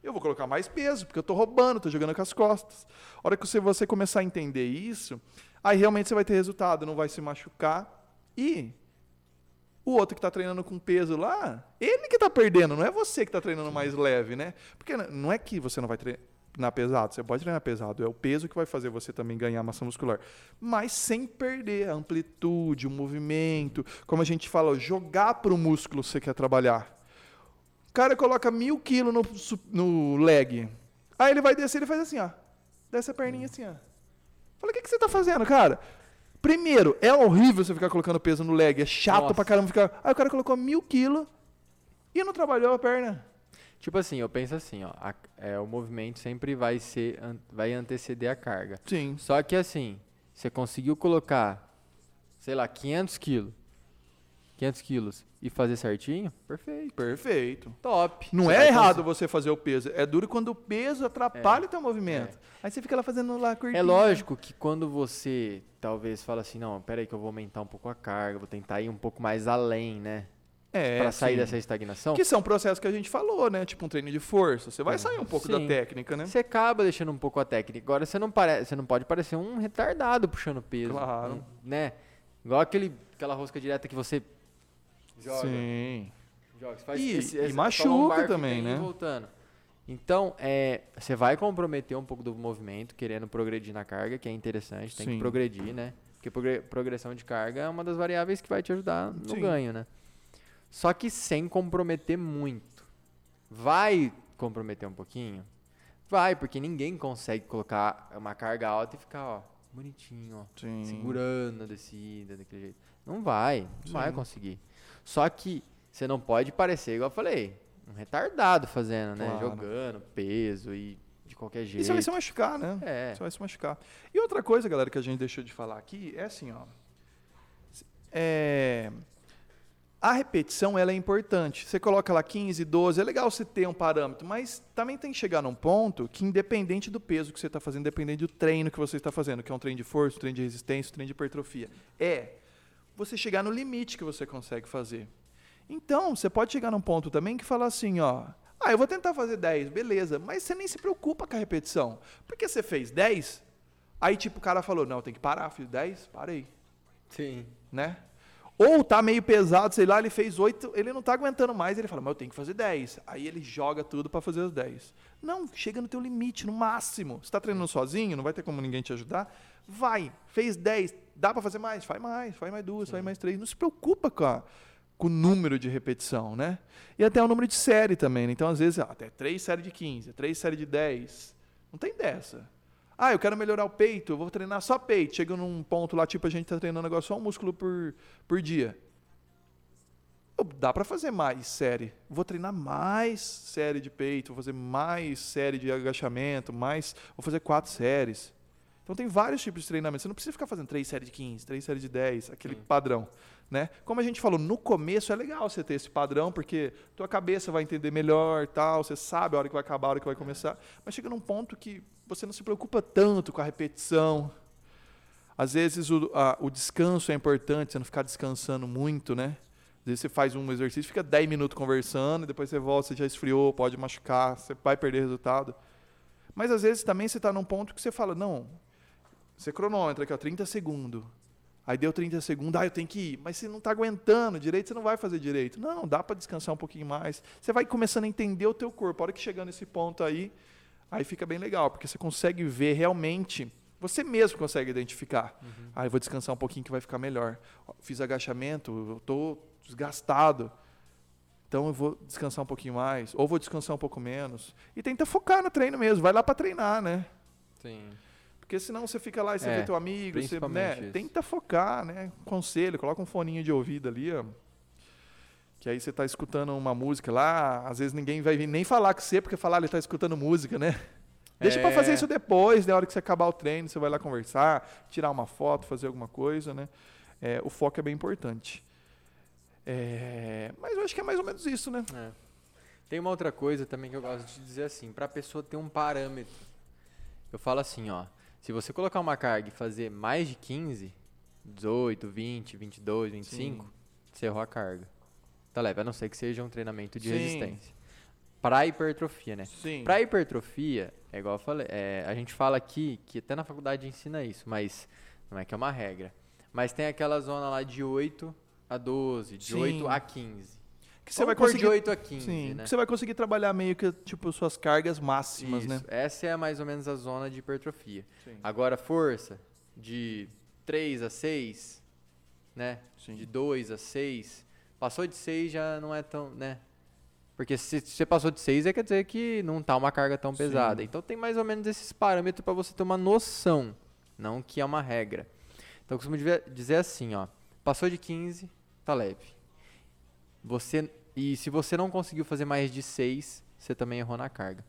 eu vou colocar mais peso, porque eu estou roubando, estou jogando com as costas. A hora que você, começar a entender isso, aí realmente você vai ter resultado, não vai se machucar. E o outro que está treinando com peso lá, ele que está perdendo, não é você que está treinando mais leve, né? Porque não é que você não vai treinar pesado, você pode treinar pesado, é o peso que vai fazer você também ganhar massa muscular. Mas sem perder a amplitude, o movimento, como a gente fala, jogar para o músculo que você quer trabalhar. O cara coloca mil quilos no, no leg. Aí ele vai descer e faz assim, ó. Desce a perninha assim, ó. Fala, o que, que você tá fazendo, cara? Primeiro, é horrível você ficar colocando peso no leg. É chato Nossa. pra caramba ficar. Aí o cara colocou mil quilos e não trabalhou a perna. Tipo assim, eu penso assim, ó, a- é, o movimento sempre vai ser, an- vai anteceder a carga. Sim. Só que assim, você conseguiu colocar, sei lá, 500 quilos, 500 quilos e fazer certinho, perfeito, Perfeito. top. Não Você é errado conseguir- você fazer o peso. É duro quando o peso atrapalha o teu movimento. Aí você fica lá fazendo lá curtinho. É lógico que quando você talvez fala assim, não, peraí que eu vou aumentar um pouco a carga, vou tentar ir um pouco mais além, né? É, Pra sair sim. dessa estagnação. Que são processos que a gente falou, né? Tipo um treino de força. Você vai É. sair um pouco Sim. da técnica, né? Você acaba deixando um pouco a técnica. Agora você não, pare... você não pode parecer um retardado puxando peso. Claro. Né? Igual aquele, aquela rosca direta que você joga. Sim. joga. Você faz E- esse- e machuca também, né? Voltando. Então, é, você vai comprometer um pouco do movimento, querendo progredir na carga, que é interessante, tem Sim. que progredir, né? Porque progre- progressão de carga é uma das variáveis que vai te ajudar no Sim. ganho, né? Só que sem comprometer muito. Vai comprometer um pouquinho? Vai, porque ninguém consegue colocar uma carga alta e ficar, ó, bonitinho, ó, Sim. segurando a descida daquele jeito. Não vai, não vai conseguir. Só que você não pode parecer, igual eu falei, um retardado fazendo, né? Claro. Jogando, peso e de qualquer jeito. E você vai se machucar, né? É. Você vai se machucar. E outra coisa, galera, que a gente deixou de falar aqui é assim, ó. É, a repetição ela é importante. Você coloca lá 15, 12, é legal você ter um parâmetro, mas também tem que chegar num ponto que, independente do peso que você está fazendo, independente do treino que você está fazendo, que é um treino de força, um treino de resistência, um treino de hipertrofia, é você chegar no limite que você consegue fazer. Então, você pode chegar num ponto também que fala assim, ó, ah, eu vou tentar fazer 10, beleza, mas você nem se preocupa com a repetição. Porque você fez 10, aí tipo o cara falou, não, tem que parar, fiz 10, parei, Sim. né? Ou tá meio pesado, sei lá, ele fez 8, ele não tá aguentando mais, ele fala, mas eu tenho que fazer 10. Aí ele joga tudo para fazer os 10. Não, chega no teu limite, no máximo. Você tá treinando sozinho, não vai ter como ninguém te ajudar? Vai, fez 10, dá para fazer mais? Faz mais, faz mais duas, faz mais três. Não se preocupa com, a, com o número de repetição, né? E até o número de série também. né? Então, às vezes, até 3 séries de 15, 3 séries de 10. Não tem dessa. Ah, eu quero melhorar o peito, eu vou treinar só peito. Chega num ponto lá, tipo, a gente tá treinando agora só um músculo por, por dia. Dá para fazer mais série. Vou treinar mais série de peito, vou fazer mais série de agachamento, mais. Vou fazer quatro séries. Então tem vários tipos de treinamento. Você não precisa ficar fazendo três séries de 15, três séries de 10, aquele padrão. Né? Como a gente falou, no começo é legal você ter esse padrão, porque tua cabeça vai entender melhor, tal, você sabe a hora que vai acabar, a hora que vai começar. Mas chega num ponto que você não se preocupa tanto com a repetição. Às vezes o, a- o descanso é importante, você não ficar descansando muito, né? Às vezes você faz um exercício, fica 10 minutos conversando, e depois você volta, você já esfriou, pode machucar, você vai perder resultado. Mas às vezes também você está num ponto que você fala, não, você cronômetra aqui, ó, 30 segundos. Aí deu 30 segundos, ah, eu tenho que ir. Mas você não está aguentando direito, você não vai fazer direito. Não, dá para descansar um pouquinho mais. Você vai começando a entender o teu corpo. A hora que chegar nesse ponto aí, aí fica bem legal, porque você consegue ver realmente, você mesmo consegue identificar. Ah, eu vou descansar um pouquinho que vai ficar melhor. Fiz agachamento, eu estou desgastado. Então eu vou descansar um pouquinho mais, ou vou descansar um pouco menos. E tenta focar no treino mesmo, vai lá para treinar, né? Sim. Porque senão você fica lá e você É, vê teu amigo, você, né? isso. Tenta focar, né? Conselho, coloca um foninho de ouvido ali, ó. Que aí você tá escutando uma música lá, às vezes ninguém vai vir nem falar com você, porque falar ele tá escutando música, né? Deixa É. fazer isso depois, na hora que você acabar o treino, você vai lá conversar, tirar uma foto, fazer alguma coisa, né? É, o foco é bem importante. É, mas eu acho que é mais ou menos isso, né? É. Tem uma outra coisa também que eu gosto de dizer assim, para a pessoa ter um parâmetro. Eu falo assim, ó, se você colocar uma carga e fazer mais de 15, 18, 20, 22, 25, você errou a carga. Tá leve, a não ser que seja um treinamento de Sim. resistência. Para hipertrofia, né? Sim. Para hipertrofia, é igual eu falei, é, a gente fala aqui que até na faculdade ensina isso, mas não é que é uma regra. Mas tem aquela zona lá de 8 a 12, de Sim. 8 a 15. Que você vai conseguir de 8 a 15, Sim, né? que você vai conseguir trabalhar meio que tipo suas cargas máximas, Isso, né? Essa é mais ou menos a zona de hipertrofia. Sim. Agora, força, de 3 a 6, né? Sim. De 2 a 6. Passou de 6 já não é tão, né? Porque se você passou de 6, é quer dizer que não tá uma carga tão pesada. Então tem mais ou menos esses parâmetros para você ter uma noção, não que é uma regra. Então eu costumo dizer assim, ó. Passou de 15, tá leve. Você e se você não conseguiu fazer mais de 6, você também errou na carga.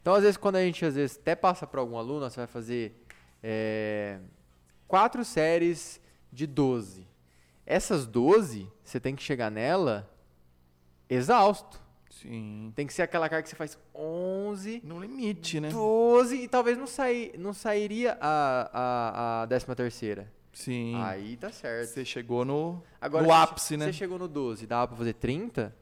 Então, às vezes, quando a gente às vezes até passa para algum aluno, você vai fazer é, quatro séries de 12. Essas 12, você tem que chegar nela exausto. Sim. Tem que ser aquela carga que você faz 11, No limite, né? 12 e talvez não, sair, não sairia a, a, a décima terceira. Sim. Aí tá certo. Você chegou no, Agora, no ápice, né? Você chegou no 12 dava pra fazer 30,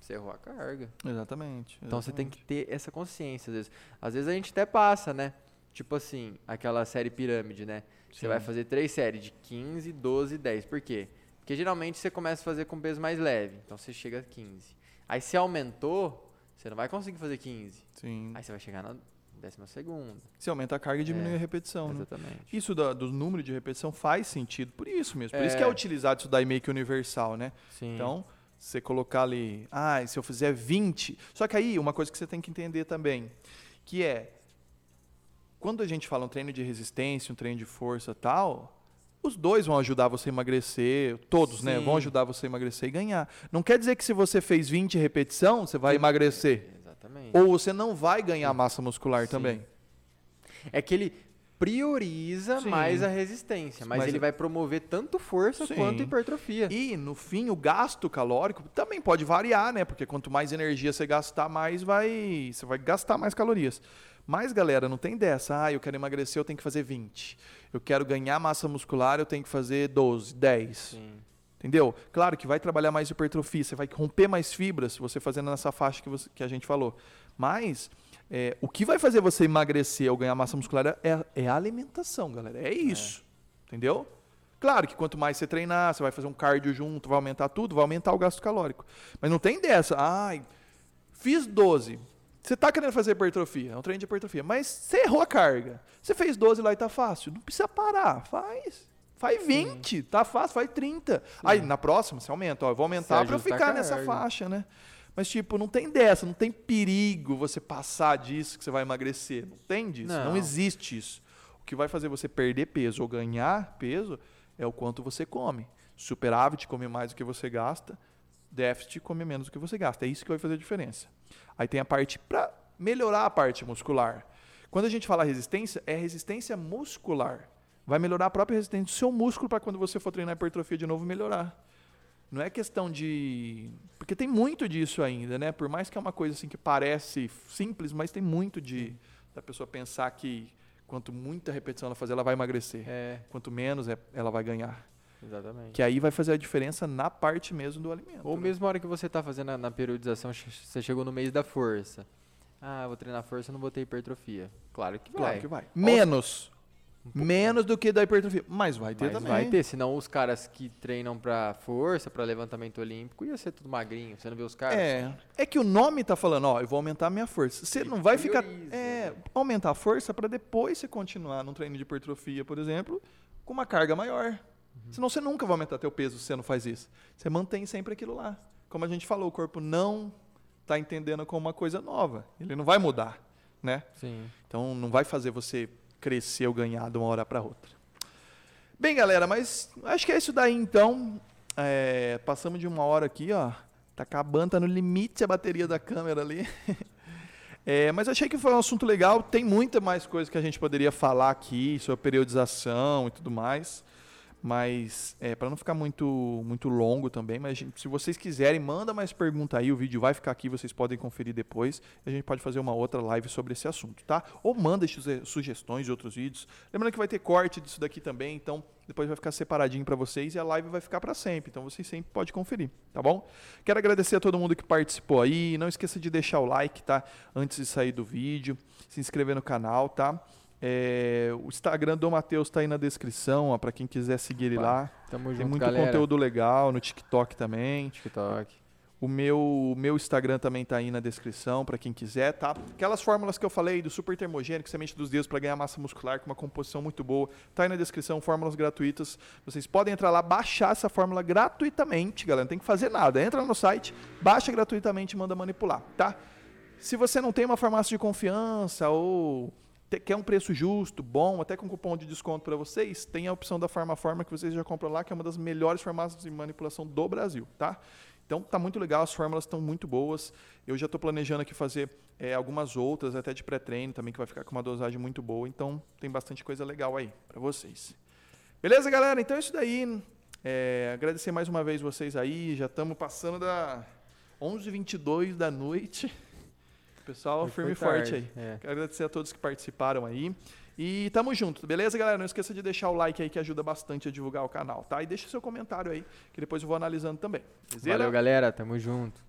você errou a carga. Exatamente. Então você tem que ter essa consciência. Às vezes, às vezes a gente até passa, né? Tipo assim, aquela série pirâmide, né? Você Sim. vai fazer três séries de 15, 12 10. Por quê? Porque geralmente você começa a fazer com peso mais leve. Então você chega a 15. Aí se aumentou, você não vai conseguir fazer 15. Sim. Aí você vai chegar na décima segunda. Você aumenta a carga e diminui É, a repetição, né? Exatamente. Isso da- do número de repetição faz sentido por isso mesmo. Por isso É. que é utilizado isso daí meio que universal, né? Sim. Então, você colocar ali, ah, se eu fizer 20. Só que aí, uma coisa que você tem que entender também, que é, quando a gente fala um treino de resistência, um treino de força tal, os dois vão ajudar você a emagrecer, todos, né? Sim. Vão ajudar você a emagrecer e ganhar. Não quer dizer que se você fez 20 repetição, você vai emagrecer. Exatamente. Ou você não vai ganhar massa muscular Sim. também. É que ele prioriza Sim. mais a resistência, mas, Mas ele é- vai promover tanto força Sim. quanto hipertrofia. E no fim, o gasto calórico também pode variar, né? Porque quanto mais energia você gastar, mais vai. Você vai gastar mais calorias. Mas, galera, não tem dessa. Ah, eu quero emagrecer, eu tenho que fazer 20. Eu quero ganhar massa muscular, eu tenho que fazer 12, 10. Sim. Entendeu? Claro que vai trabalhar mais hipertrofia, você vai romper mais fibras você fazendo nessa faixa que, você- que a gente falou. Mas é, o que vai fazer você emagrecer ou ganhar massa muscular é, é a alimentação, galera. É isso. Entendeu? Claro que quanto mais você treinar, você vai fazer um cardio junto, vai aumentar tudo, vai aumentar o gasto calórico. Mas não tem dessa. Ai, fiz 12. Você está querendo fazer hipertrofia, é um treino de hipertrofia, mas você errou a carga. Você fez 12 lá e tá fácil. Não precisa parar, faz. Faz 20, tá fácil, faz 30. Aí na próxima você aumenta, ó, eu vou aumentar para a ficar nessa faixa, né? Mas tipo, não tem dessa, não tem perigo você passar disso que você vai emagrecer. Não tem disso, não, Não. existe isso. O que vai fazer você perder peso ou ganhar peso é o quanto você come. Superávit come mais do que você gasta, déficit come menos do que você gasta. É isso que vai fazer a diferença. Aí tem a parte para melhorar a parte muscular. Quando a gente fala resistência, é resistência muscular. Vai melhorar a própria resistência do seu músculo para quando você for treinar hipertrofia de novo melhorar. Não é questão de. Porque tem muito disso ainda, né? Por mais que é uma coisa assim que parece simples, mas tem muito de da pessoa pensar que quanto muita repetição ela fazer, ela vai emagrecer. É, Quanto menos é- ela vai ganhar. exatamente. Que aí vai fazer a diferença na parte mesmo do alimento. Ou né? mesmo a hora que você tá fazendo na, na periodização, você chegou no mês da força. Ah, vou treinar força, não vou ter hipertrofia. Claro que vai. Claro que vai. Menos. Menos do que da hipertrofia. Mas vai ter Mas também. vai ter, senão os caras que treinam pra força, pra levantamento olímpico, ia ser tudo magrinho. Você não vê os caras? É. É que o nome tá falando, ó, eu vou aumentar a minha força. Você não vai ficar. É, né? aumentar a força para depois você continuar num treino de hipertrofia, por exemplo, com uma carga maior. Uhum. Senão você nunca vai aumentar teu peso se você não faz isso. Você mantém sempre aquilo lá. Como a gente falou, o corpo não tá entendendo como uma coisa nova. Ele não vai mudar, né? Sim. Então não vai fazer você crescer ou ganhar de uma hora para outra. Bem, galera, mas acho que é isso daí então. É, passamos de uma hora aqui, ó. Tá acabando, tá no limite a bateria da câmera ali. *laughs* É, mas achei que foi um assunto legal. Tem muita mais coisa que a gente poderia falar aqui sobre periodização e tudo mais. Mas é, para não ficar muito muito longo também, mas gente, se vocês quiserem, manda mais pergunta aí, o vídeo vai ficar aqui, vocês podem conferir depois. A gente pode fazer uma outra live sobre esse assunto, tá? Ou manda suge- sugestões de outros vídeos. Lembrando que vai ter corte disso daqui também, então depois vai ficar separadinho para vocês e a live vai ficar para sempre. Então vocês sempre podem conferir, tá bom? Quero agradecer a todo mundo que participou aí. Não esqueça de deixar o like, tá? Antes de sair do vídeo, se inscrever no canal, tá? É, o Instagram do Matheus tá aí na descrição, para quem quiser seguir ele lá. Tamo Tem junto, muito galera. conteúdo legal no TikTok também. TikTok. O meu, o meu Instagram também tá aí na descrição para quem quiser, tá? Aquelas fórmulas que eu falei do super termogênico, semente dos dedos para ganhar massa muscular com uma composição muito boa, tá aí na descrição, fórmulas gratuitas. Vocês podem entrar lá, baixar essa fórmula gratuitamente, galera, não tem que fazer nada. Entra no site, baixa gratuitamente e manda manipular, tá? Se você não tem uma farmácia de confiança ou quer um preço justo, bom, até com cupom de desconto para vocês, tem a opção da Farmaforma que vocês já compram lá, que é uma das melhores farmácias de manipulação do Brasil, tá? Então tá muito legal, as fórmulas estão muito boas. Eu já estou planejando aqui fazer é, algumas outras, até de pré-treino também, que vai ficar com uma dosagem muito boa. Então tem bastante coisa legal aí para vocês. Beleza, galera? Então é isso daí. É, agradecer mais uma vez vocês aí. Já estamos passando da 11h22 da noite. Pessoal, firme e forte aí. é. Quero agradecer a todos que participaram aí. E tamo junto, beleza, galera? Não esqueça de deixar o like aí que ajuda bastante a divulgar o canal, tá? E deixa seu comentário aí, que depois eu vou analisando também. Beleza? Valeu, galera. Tamo junto.